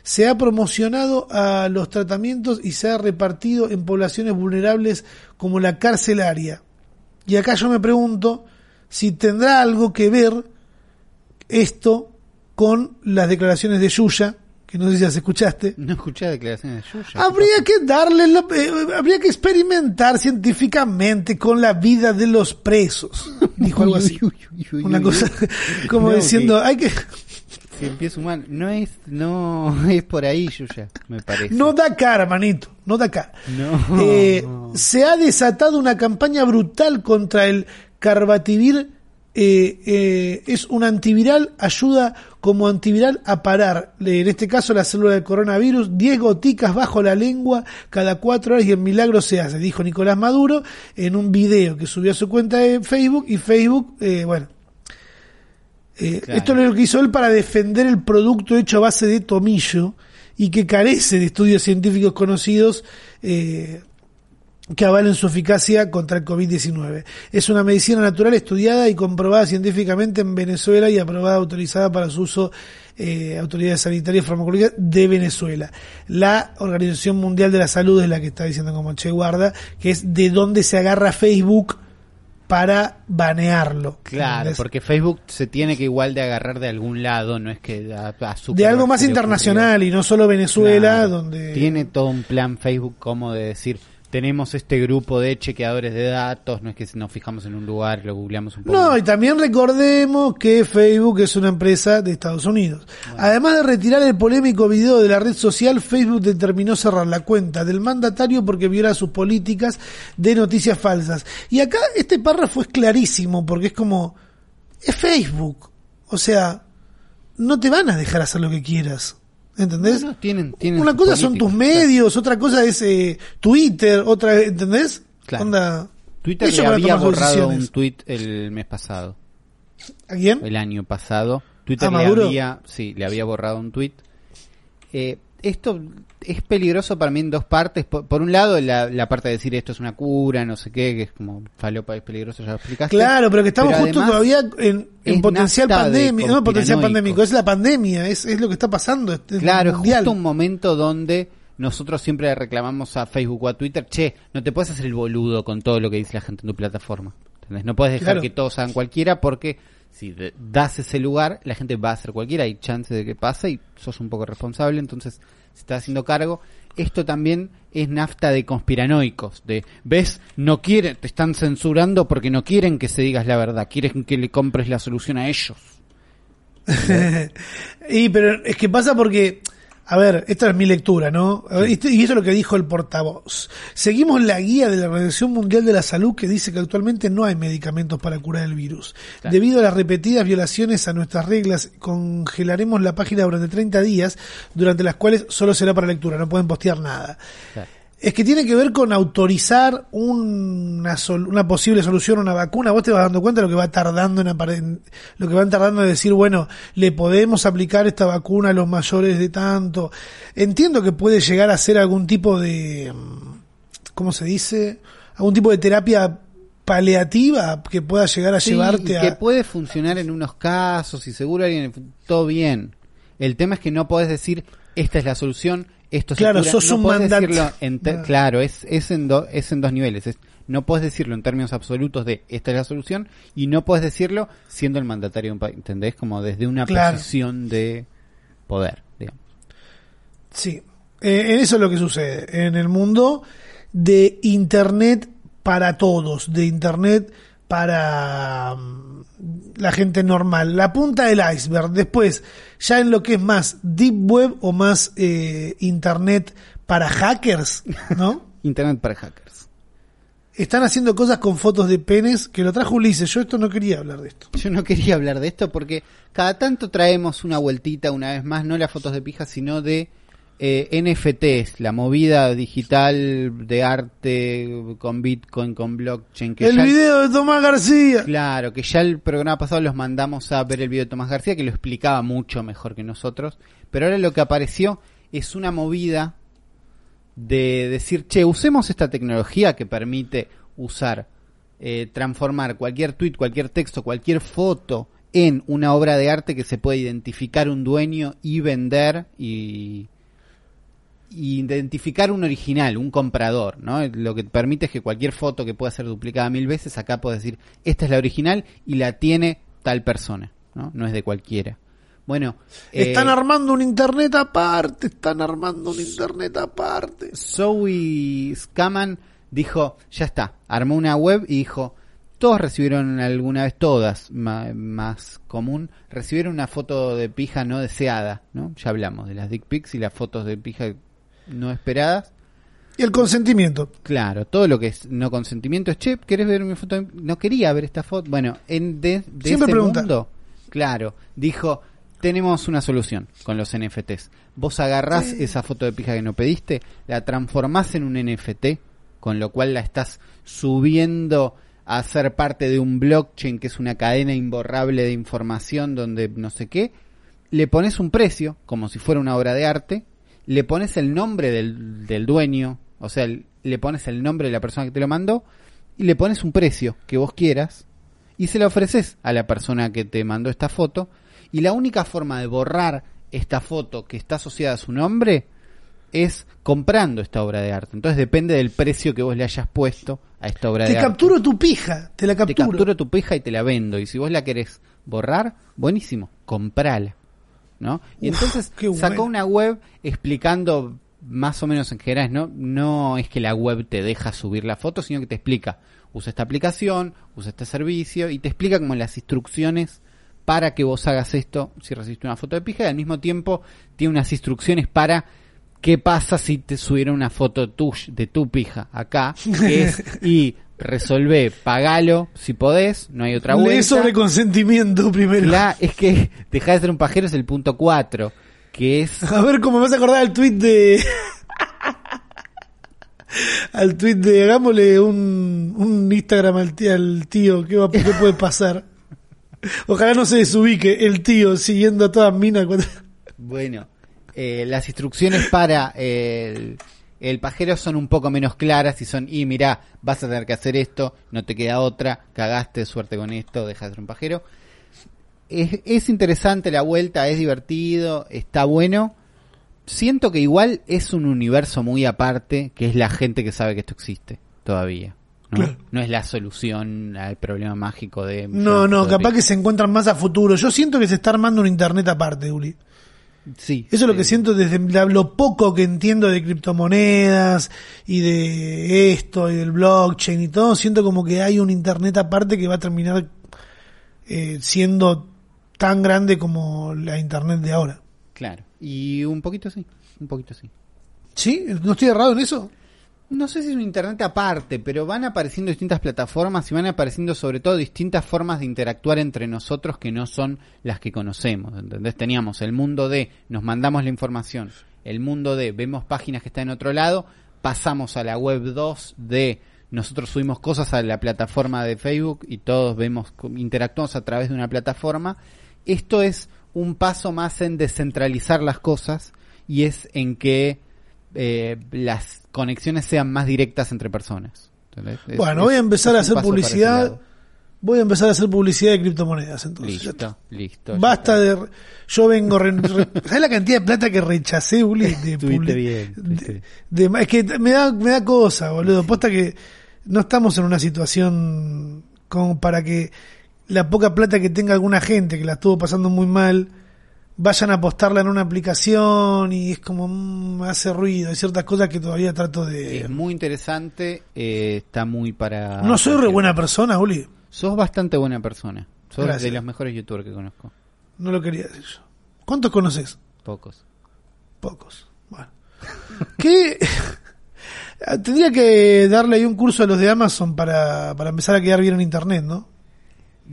C: Se ha promocionado a los tratamientos y se ha repartido en poblaciones vulnerables como la carcelaria. Y acá yo me pregunto si tendrá algo que ver esto con las declaraciones de Yuya, que no sé si las escuchaste,
D: No escuché declaraciones de Yuya.
C: Habría que darle, la- eh, habría que experimentar científicamente con la vida de los presos. Dijo algo así.
D: Uy, uy, uy, uy,
C: Una cosa como
D: No,
C: diciendo, hay que,
D: Cien pies humanos. No es, no es por ahí, Yuya, me parece.
C: No da cara, manito, no da cara.
D: No.
C: Eh, se ha desatado una campaña brutal contra el carbativir. eh, eh, es un antiviral, ayuda como antiviral a parar, en este caso la célula del coronavirus, 10 goticas bajo la lengua cada cuatro horas y el milagro se hace, dijo Nicolás Maduro en un video que subió a su cuenta de Facebook y Facebook, eh, bueno, eh,
D: Claro.
C: Esto es lo que hizo él para defender el producto hecho a base de tomillo y que carece de estudios científicos conocidos eh, que avalen su eficacia contra el COVID-19. Es una medicina natural estudiada y comprobada científicamente en Venezuela y aprobada, autorizada para su uso eh, autoridades sanitarias y farmacológicas de Venezuela. La Organización Mundial de la Salud es la que está diciendo como Che Guarda, que es de dónde se agarra Facebook para banearlo.
D: Claro,
C: ¿entendés?
D: porque Facebook se tiene que igual de agarrar de algún lado, no es que a, a
C: de algo más internacional y no solo Venezuela,
D: Claro.
C: donde
D: Tiene todo un plan Facebook como de decir, tenemos este grupo de chequeadores de datos, no es que nos fijamos en un lugar, lo googleamos un poco.
C: No, y también recordemos que Facebook es una empresa de Estados Unidos. Además de retirar el polémico video de la red social, Facebook determinó cerrar la cuenta del mandatario porque viola sus políticas de noticias falsas. Y acá este párrafo es clarísimo porque es como, es Facebook. O sea, no te van a dejar hacer lo que quieras. ¿Entendés?
D: No, no, tienen, tienen
C: Una cosa son tus medios, otra cosa es eh, Twitter, otra, ¿entendés?
D: Claro.
C: Onda,
D: Twitter le había borrado
C: decisiones.
D: un tweet el mes pasado,
C: ¿A quién?
D: el año pasado. Twitter
C: ¿A
D: le
C: Maduro?
D: había, sí, le había borrado un tweet. Eh, esto es peligroso para mí en dos partes. Por, por un lado, la, la parte de decir esto es una cura, no sé qué, que es como falopa, es peligroso, ya lo explicaste.
C: Claro, pero que estamos
D: Pero
C: justo todavía en, potencial pandemia, no potencial pandémico, es la pandemia, es, es lo que está pasando. es-
D: Claro, es justo un momento donde nosotros siempre le reclamamos a Facebook o a Twitter, che, no te puedes hacer el boludo con todo lo que dice la gente en tu plataforma. ¿Entendés? No puedes dejar
C: Claro.
D: que todos hagan cualquiera porque si das ese lugar, la gente va a hacer cualquiera, hay chance de que pase y sos un poco responsable, entonces se está haciendo cargo. Esto también es nafta de conspiranoicos, de, ves, no quieren, te están censurando porque no quieren que se digas la verdad, quieren que le compres la solución a ellos.
C: y pero es que pasa porque, a ver, esta es mi lectura, ¿no? A ver, este- y eso es lo que dijo el portavoz. Seguimos la guía de la Organización Mundial de la Salud que dice que actualmente no hay medicamentos para curar el virus.
D: Claro.
C: Debido a las repetidas violaciones a nuestras reglas, congelaremos la página durante 30 días, durante las cuales solo será para lectura, no pueden postear nada.
D: Claro.
C: Es que tiene que ver con autorizar una, sol- una posible solución, una vacuna. Vos te vas dando cuenta de lo que va tardando en lo que van tardando en decir, bueno, le podemos aplicar esta vacuna a los mayores de tanto. Entiendo que puede llegar a ser algún tipo de, mm, ¿cómo se dice? Algún tipo de terapia paliativa que pueda llegar a
D: Sí,
C: llevarte
D: y
C: a...
D: que puede funcionar en unos casos y seguro alguien todo bien. El tema es que no podés decir esta es la solución, esto se
C: Claro,
D: cura".
C: sos
D: no
C: un mandante.
D: te-
C: Ah.
D: claro, es es en do- es en dos niveles, es no puedes decirlo en términos absolutos de esta es la solución y no puedes decirlo siendo el mandatario de un país, ¿entendés? Como desde una
C: Claro.
D: posición de poder, digamos.
C: Sí, Eh, en eso es lo que sucede. En el mundo de Internet para todos, de Internet para mm, la gente normal. La punta del iceberg. Después, ya en lo que es más Deep Web o más eh, Internet para hackers, ¿no?
D: Internet para hackers.
C: Están haciendo cosas con fotos de penes que lo trajo Ulises. Yo esto no quería hablar de esto.
D: Yo no quería hablar de esto porque cada tanto traemos una vueltita una vez más, no las fotos de pija, sino de eh, NFTs, la movida digital de arte con Bitcoin, con blockchain. Que
C: El
D: ya,
C: video de Tomás García.
D: Claro, que ya el programa pasado los mandamos a ver el video de Tomás García, que lo explicaba mucho mejor que nosotros. Pero ahora lo que apareció es una movida de decir, che, usemos esta tecnología que permite usar, eh, transformar cualquier tweet, cualquier texto, cualquier foto en una obra de arte que se puede identificar un dueño y vender y identificar un original, un comprador, ¿no? Lo que permite es que cualquier foto que pueda ser duplicada mil veces, acá puedes decir, esta es la original y la tiene tal persona, ¿no? No es de cualquiera. Bueno,
C: Están
D: eh,
C: armando un internet aparte, están armando un internet aparte.
D: Zoe Scaman dijo, ya está, armó una web y dijo, todos recibieron alguna vez, todas, ma- más común, recibieron una foto de pija no deseada, ¿no? Ya hablamos de las dick pics y las fotos de pija no esperadas.
C: Y el consentimiento.
D: Claro, todo lo que es no consentimiento es, che, ¿querés ver mi foto? No quería ver esta foto. Bueno, en de, de
C: Siempre
D: ese
C: pregunta.
D: mundo, claro, dijo, tenemos una solución con los NFTs. Vos agarrás esa foto de pija que no pediste, la transformás en un NFT, con lo cual la estás subiendo a ser parte de un blockchain que es una cadena imborrable de información donde no sé qué, le pones un precio, como si fuera una obra de arte, le pones el nombre del, del dueño, o sea, le pones el nombre de la persona que te lo mandó, y le pones un precio que vos quieras, y se lo ofreces a la persona que te mandó esta foto, y la única forma de borrar esta foto que está asociada a su nombre es comprando esta obra de arte. Entonces depende del precio que vos le hayas puesto a esta obra
C: Te
D: de arte
C: capturo tu pija, te la
D: te
C: capturo.
D: capturo tu pija y te la vendo. Y si vos la querés borrar, buenísimo, comprala. ¿No? Y
C: Uf,
D: entonces sacó una web explicando más o menos en general, ¿no? No es que la web te deja subir la foto, sino que te explica, usa esta aplicación, usa este servicio, y te explica como las instrucciones para que vos hagas esto si recibiste una foto de pija, y al mismo tiempo tiene unas instrucciones para qué pasa si te subieron una foto tuya, de tu pija acá, que es, y resolvé, pagalo si podés, no hay otra
C: Lee
D: vuelta.
C: sobre consentimiento primero.
D: La- es que dejar de ser un pajero es el punto 4, que es
C: A ver cómo me vas a acordar al tweet de. al tweet de. Hagámosle un, un Instagram al tío, al tío. ¿Qué, va, ¿Qué puede pasar? Ojalá no se desubique el tío siguiendo a todas minas. cuando-
D: Bueno, eh, las instrucciones para el, el pajero son un poco menos claras y son, y mira, vas a tener que hacer esto, no te queda otra, cagaste, suerte con esto, deja de ser un pajero. Es, es interesante la vuelta, es divertido, está bueno. Siento que igual es un universo muy aparte, que es la gente que sabe que esto existe todavía. ¿no?
C: Claro.
D: No es la solución al problema mágico de...
C: No, no, capaz que se encuentran más a futuro. Yo siento que se está armando un internet aparte, Uli.
D: Sí.
C: Eso es lo que siento desde lo poco que entiendo de criptomonedas y de esto y del blockchain y todo. Siento como que hay un internet aparte que va a terminar eh, siendo tan grande como la internet de ahora.
D: Claro. Y un poquito sí, un poquito sí.
C: ¿Sí? ¿No estoy errado en eso?
D: No sé si es un internet aparte, pero van apareciendo distintas plataformas y van apareciendo sobre todo distintas formas de interactuar entre nosotros que no son las que conocemos. ¿Entendés? Teníamos el mundo de nos mandamos la información, el mundo de vemos páginas que están en otro lado, pasamos a la web 2 de nosotros subimos cosas a la plataforma de Facebook y todos vemos, interactuamos a través de una plataforma. Esto es un paso más en descentralizar las cosas y es en que eh, las conexiones sean más directas entre personas.
C: bueno,
D: es-
C: voy a empezar a hacer publicidad. Voy a empezar a hacer publicidad de criptomonedas entonces.
D: Listo, listo.
C: Basta de. Yo vengo. re- re- ¿Sabes la cantidad de plata que rechacé, Uli? De
D: Estuviste
C: publi-
D: bien,
C: de- de- es que me da, me da cosa, boludo. Posta que no estamos en una situación como para que la poca plata que tenga alguna gente que la estuvo pasando muy mal vayan a apostarla en una aplicación y es como mm, me hace ruido. Hay ciertas cosas que todavía trato de.
D: Es muy interesante, eh, está muy para...
C: no soy re buena persona, Uli.
D: Sos bastante buena persona. Sos
C: Gracias.
D: de los mejores youtubers que conozco.
C: No lo quería decir yo. ¿Cuántos conoces?
D: Pocos.
C: Pocos. Bueno. ¿Qué? Tendría que darle ahí un curso a los de Amazon para, para empezar a quedar bien en internet, ¿no?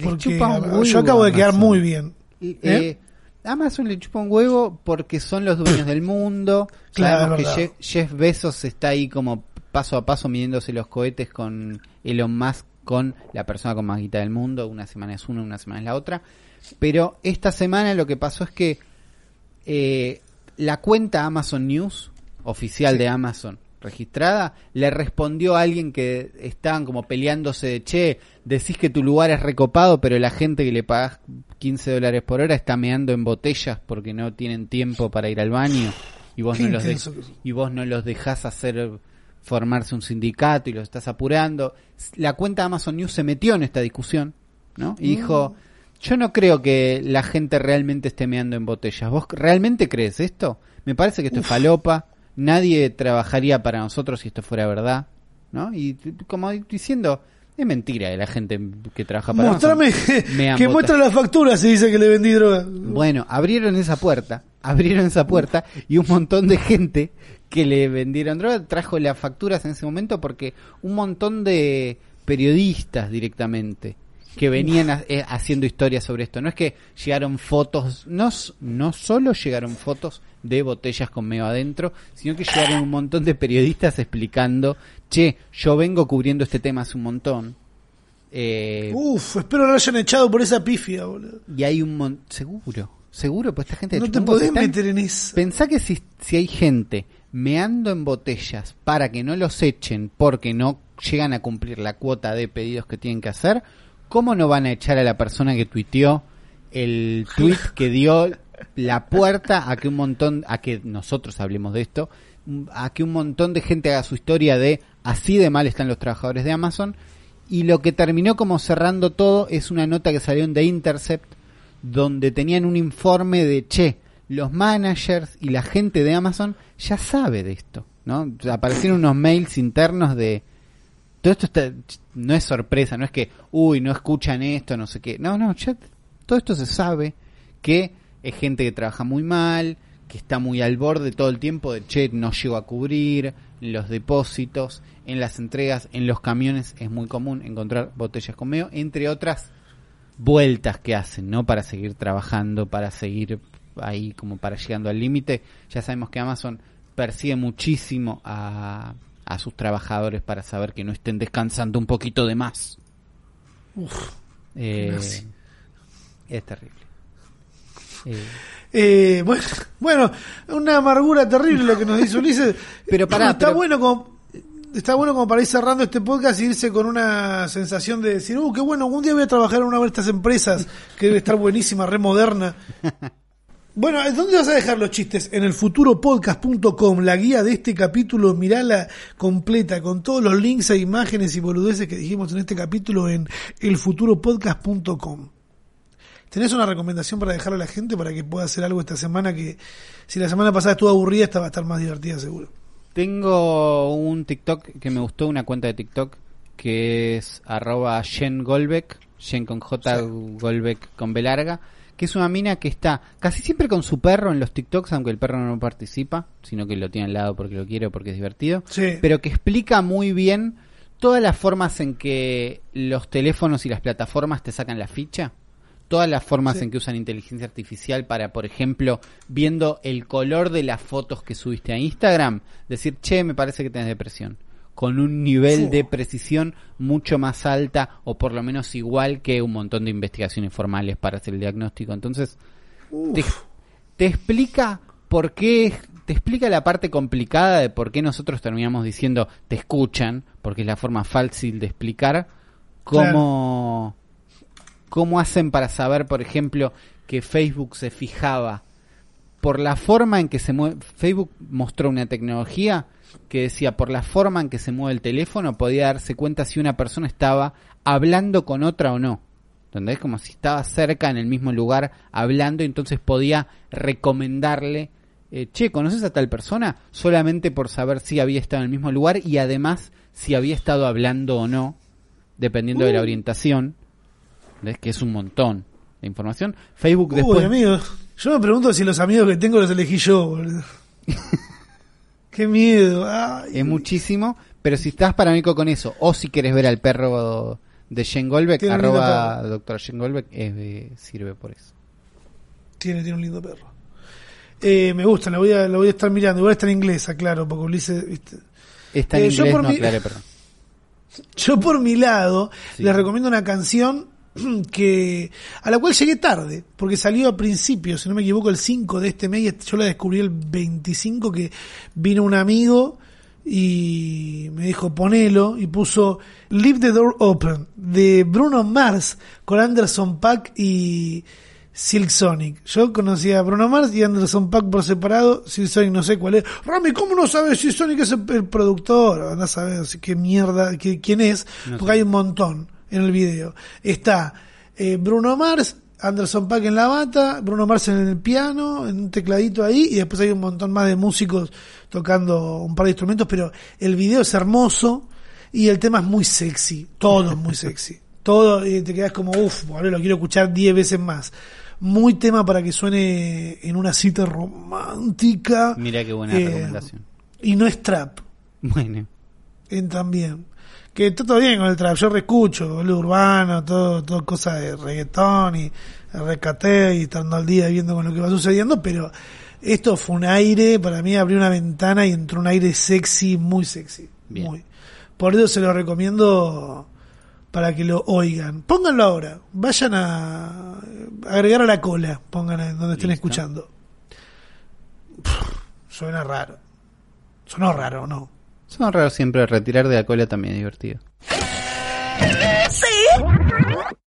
C: Porque yo acabo de quedar
D: Amazon.
C: muy bien.
D: Eh,
C: ¿Eh?
D: Amazon le chupa un huevo porque son los dueños del mundo.
C: Claro,
D: Sabemos que. Jeff, Jeff Bezos está ahí como paso a paso midiéndose los cohetes con Elon Musk, con la persona con más guita del mundo. Una semana es una, una semana es la otra. Pero esta semana lo que pasó es que eh, la cuenta Amazon News, oficial de Amazon, registrada, le respondió a alguien que estaban como peleándose de, che, decís que tu lugar es recopado, pero la gente que le pagás 15 dólares por hora está meando en botellas porque no tienen tiempo para ir al baño y vos, no los, de- y vos no los dejás hacer formarse un sindicato y los estás apurando. La cuenta Amazon News se metió en esta discusión, ¿no? Y dijo, yo no creo que la gente realmente esté meando en botellas. ¿Vos realmente crees esto? Me parece que esto es falopa. Nadie trabajaría para nosotros si esto fuera verdad, ¿no? Y como diciendo, Es mentira de la gente que trabaja para
C: Mostrame
D: Amazon.
C: que,
D: Me
C: muestra la factura si dice que le vendí droga.
D: Bueno, abrieron esa puerta, abrieron esa puerta y un montón de gente que le vendieron droga trajo las facturas en ese momento porque un montón de periodistas directamente que venían ha- eh, haciendo historias sobre esto. No es que llegaron fotos, no, no solo llegaron fotos de botellas con meo adentro, sino que llegaron un montón de periodistas explicando, che, yo vengo cubriendo este tema hace un montón. Eh,
C: Uf, espero lo hayan echado por esa pifia, boludo.
D: y hay un montón, seguro, seguro, pues esta gente de
C: No te podés
D: están-
C: meter en eso.
D: Pensá que si, si hay gente meando en botellas para que no los echen porque no llegan a cumplir la cuota de pedidos que tienen que hacer, ¿cómo no van a echar a la persona que tuiteó el tweet que dio la puerta a que un montón, a que nosotros hablemos de esto, a que un montón de gente haga su historia de así de mal están los trabajadores de Amazon? Y lo que terminó como cerrando todo es una nota que salió en The Intercept donde tenían un informe de, che, los managers y la gente de Amazon ya sabe de esto, ¿no? Aparecieron unos mails internos de, todo esto está, no es sorpresa, no es que, uy, no escuchan esto, no sé qué, no, no, ya todo esto se sabe que es gente que trabaja muy mal, que está muy al borde todo el tiempo de, che, no llego a cubrir los depósitos, en las entregas, en los camiones es muy común encontrar botellas con meo, entre otras vueltas que hacen, ¿no? Para seguir trabajando, para seguir ahí como para llegando al límite. Ya sabemos que Amazon persigue muchísimo a, a sus trabajadores para saber que no estén descansando un poquito de más. Eh,
C: nazi.
D: es terrible. Eh,
C: Eh, bueno, bueno, una amargura terrible lo que nos dice Ulises.
D: Pero pará,
C: está
D: pero-
C: bueno como está bueno como para ir cerrando este podcast y irse con una sensación de decir, uh, qué bueno, algún día voy a trabajar en una de estas empresas que debe estar buenísima, re moderna. Bueno, ¿dónde vas a dejar los chistes? En el futuropodcast.com, la guía de este capítulo, mirala completa, con todos los links e imágenes y boludeces que dijimos en este capítulo en elfuturopodcast.com. ¿Tenés una recomendación para dejar a la gente para que pueda hacer algo esta semana que, si la semana pasada estuvo aburrida, esta va a estar más divertida seguro?
D: Tengo un TikTok que me gustó, una cuenta de TikTok que es arroba Jen Golbeck, Jen con J, Golbeck con B larga, que es una mina que está casi siempre con su perro en los TikToks, aunque el perro no participa, sino que lo tiene al lado porque lo quiere o porque es divertido,
C: Sí.
D: pero que explica muy bien todas las formas en que los teléfonos y las plataformas te sacan la ficha. Todas las formas
C: Sí.
D: en que usan inteligencia artificial para, por ejemplo, viendo el color de las fotos que subiste a Instagram, decir, che, me parece que tenés depresión. Con un nivel de precisión mucho más alta o por lo menos igual que un montón de investigaciones formales para hacer el diagnóstico. Entonces, te, te explica por qué, te explica la parte complicada de por qué nosotros terminamos diciendo te escuchan, porque es la forma fácil de explicar cómo, cómo hacen para saber, por ejemplo, que Facebook se fijaba por la forma en que se mueve. Facebook mostró una tecnología que decía por la forma en que se mueve el teléfono podía darse cuenta si una persona estaba hablando con otra o no. ¿Entendés? Como si estaba cerca en el mismo lugar hablando, y entonces podía recomendarle, eh, che, ¿conoces a tal persona? Solamente por saber si había estado en el mismo lugar y además si había estado hablando o no, dependiendo de la orientación. ¿Ves? Que es un montón de información. Facebook después...
C: Uy, amigo, yo me pregunto si los amigos que tengo los elegí yo, boludo. Qué miedo. Ay.
D: Es muchísimo, pero si estás paranoico con eso, o si quieres ver al perro de Jen
C: lindo
D: arroba doctor Jen Goldbeck, eh, sirve por eso.
C: Tiene, tiene un lindo perro. Eh, me gusta, la voy, a, la voy a estar mirando. Igual está en inglés, claro, porque Ulises, viste.
D: Está en
C: Eh, yo
D: inglés,
C: por
D: no
C: mi-
D: aclaré, perdón.
C: Yo por mi lado
D: Sí.
C: les recomiendo una canción que a la cual llegué tarde, porque salió a principios, si no me equivoco, el 5 de este mes, y yo la descubrí el 25 que vino un amigo y me dijo ponelo y puso Leave the Door Open de Bruno Mars con Anderson Pack y Silk Sonic. Yo conocía a Bruno Mars y Anderson Pack por separado, Silk Sonic no sé cuál es. Rami, ¿cómo no sabes si Sonic es el, productor? Andá a saber qué mierda, qué- quién es,
D: No
C: porque
D: sé.
C: hay un montón en el video. Está eh, Bruno Mars, Anderson Pack en la bata, Bruno Mars en el piano, en un tecladito ahí, y después hay un montón más de músicos tocando un par de instrumentos, pero el video es hermoso. Y el tema es muy sexy, todo es muy sexy. Todo, y te quedas como, uff, lo quiero escuchar 10 veces más. Muy tema para que suene en una cita romántica.
D: Mira qué buena
C: Eh,
D: recomendación.
C: Y no es trap,
D: Bueno,
C: entran bien. Que todo bien con el trap, yo reescucho, boludo urbano, todo, todo cosa de reggaetón y recate y estando al día viendo con lo que va sucediendo, pero esto fue un aire, para mí abrió una ventana y entró un aire sexy, muy sexy.
D: Bien.
C: Muy. Por eso se lo recomiendo para que lo oigan. Pónganlo ahora, vayan a agregar a la cola, pongan en donde estén
D: Listo.
C: escuchando. Pff, suena raro. Sonó raro, ¿no?
D: Son raros siempre retirar de la cola también es divertido.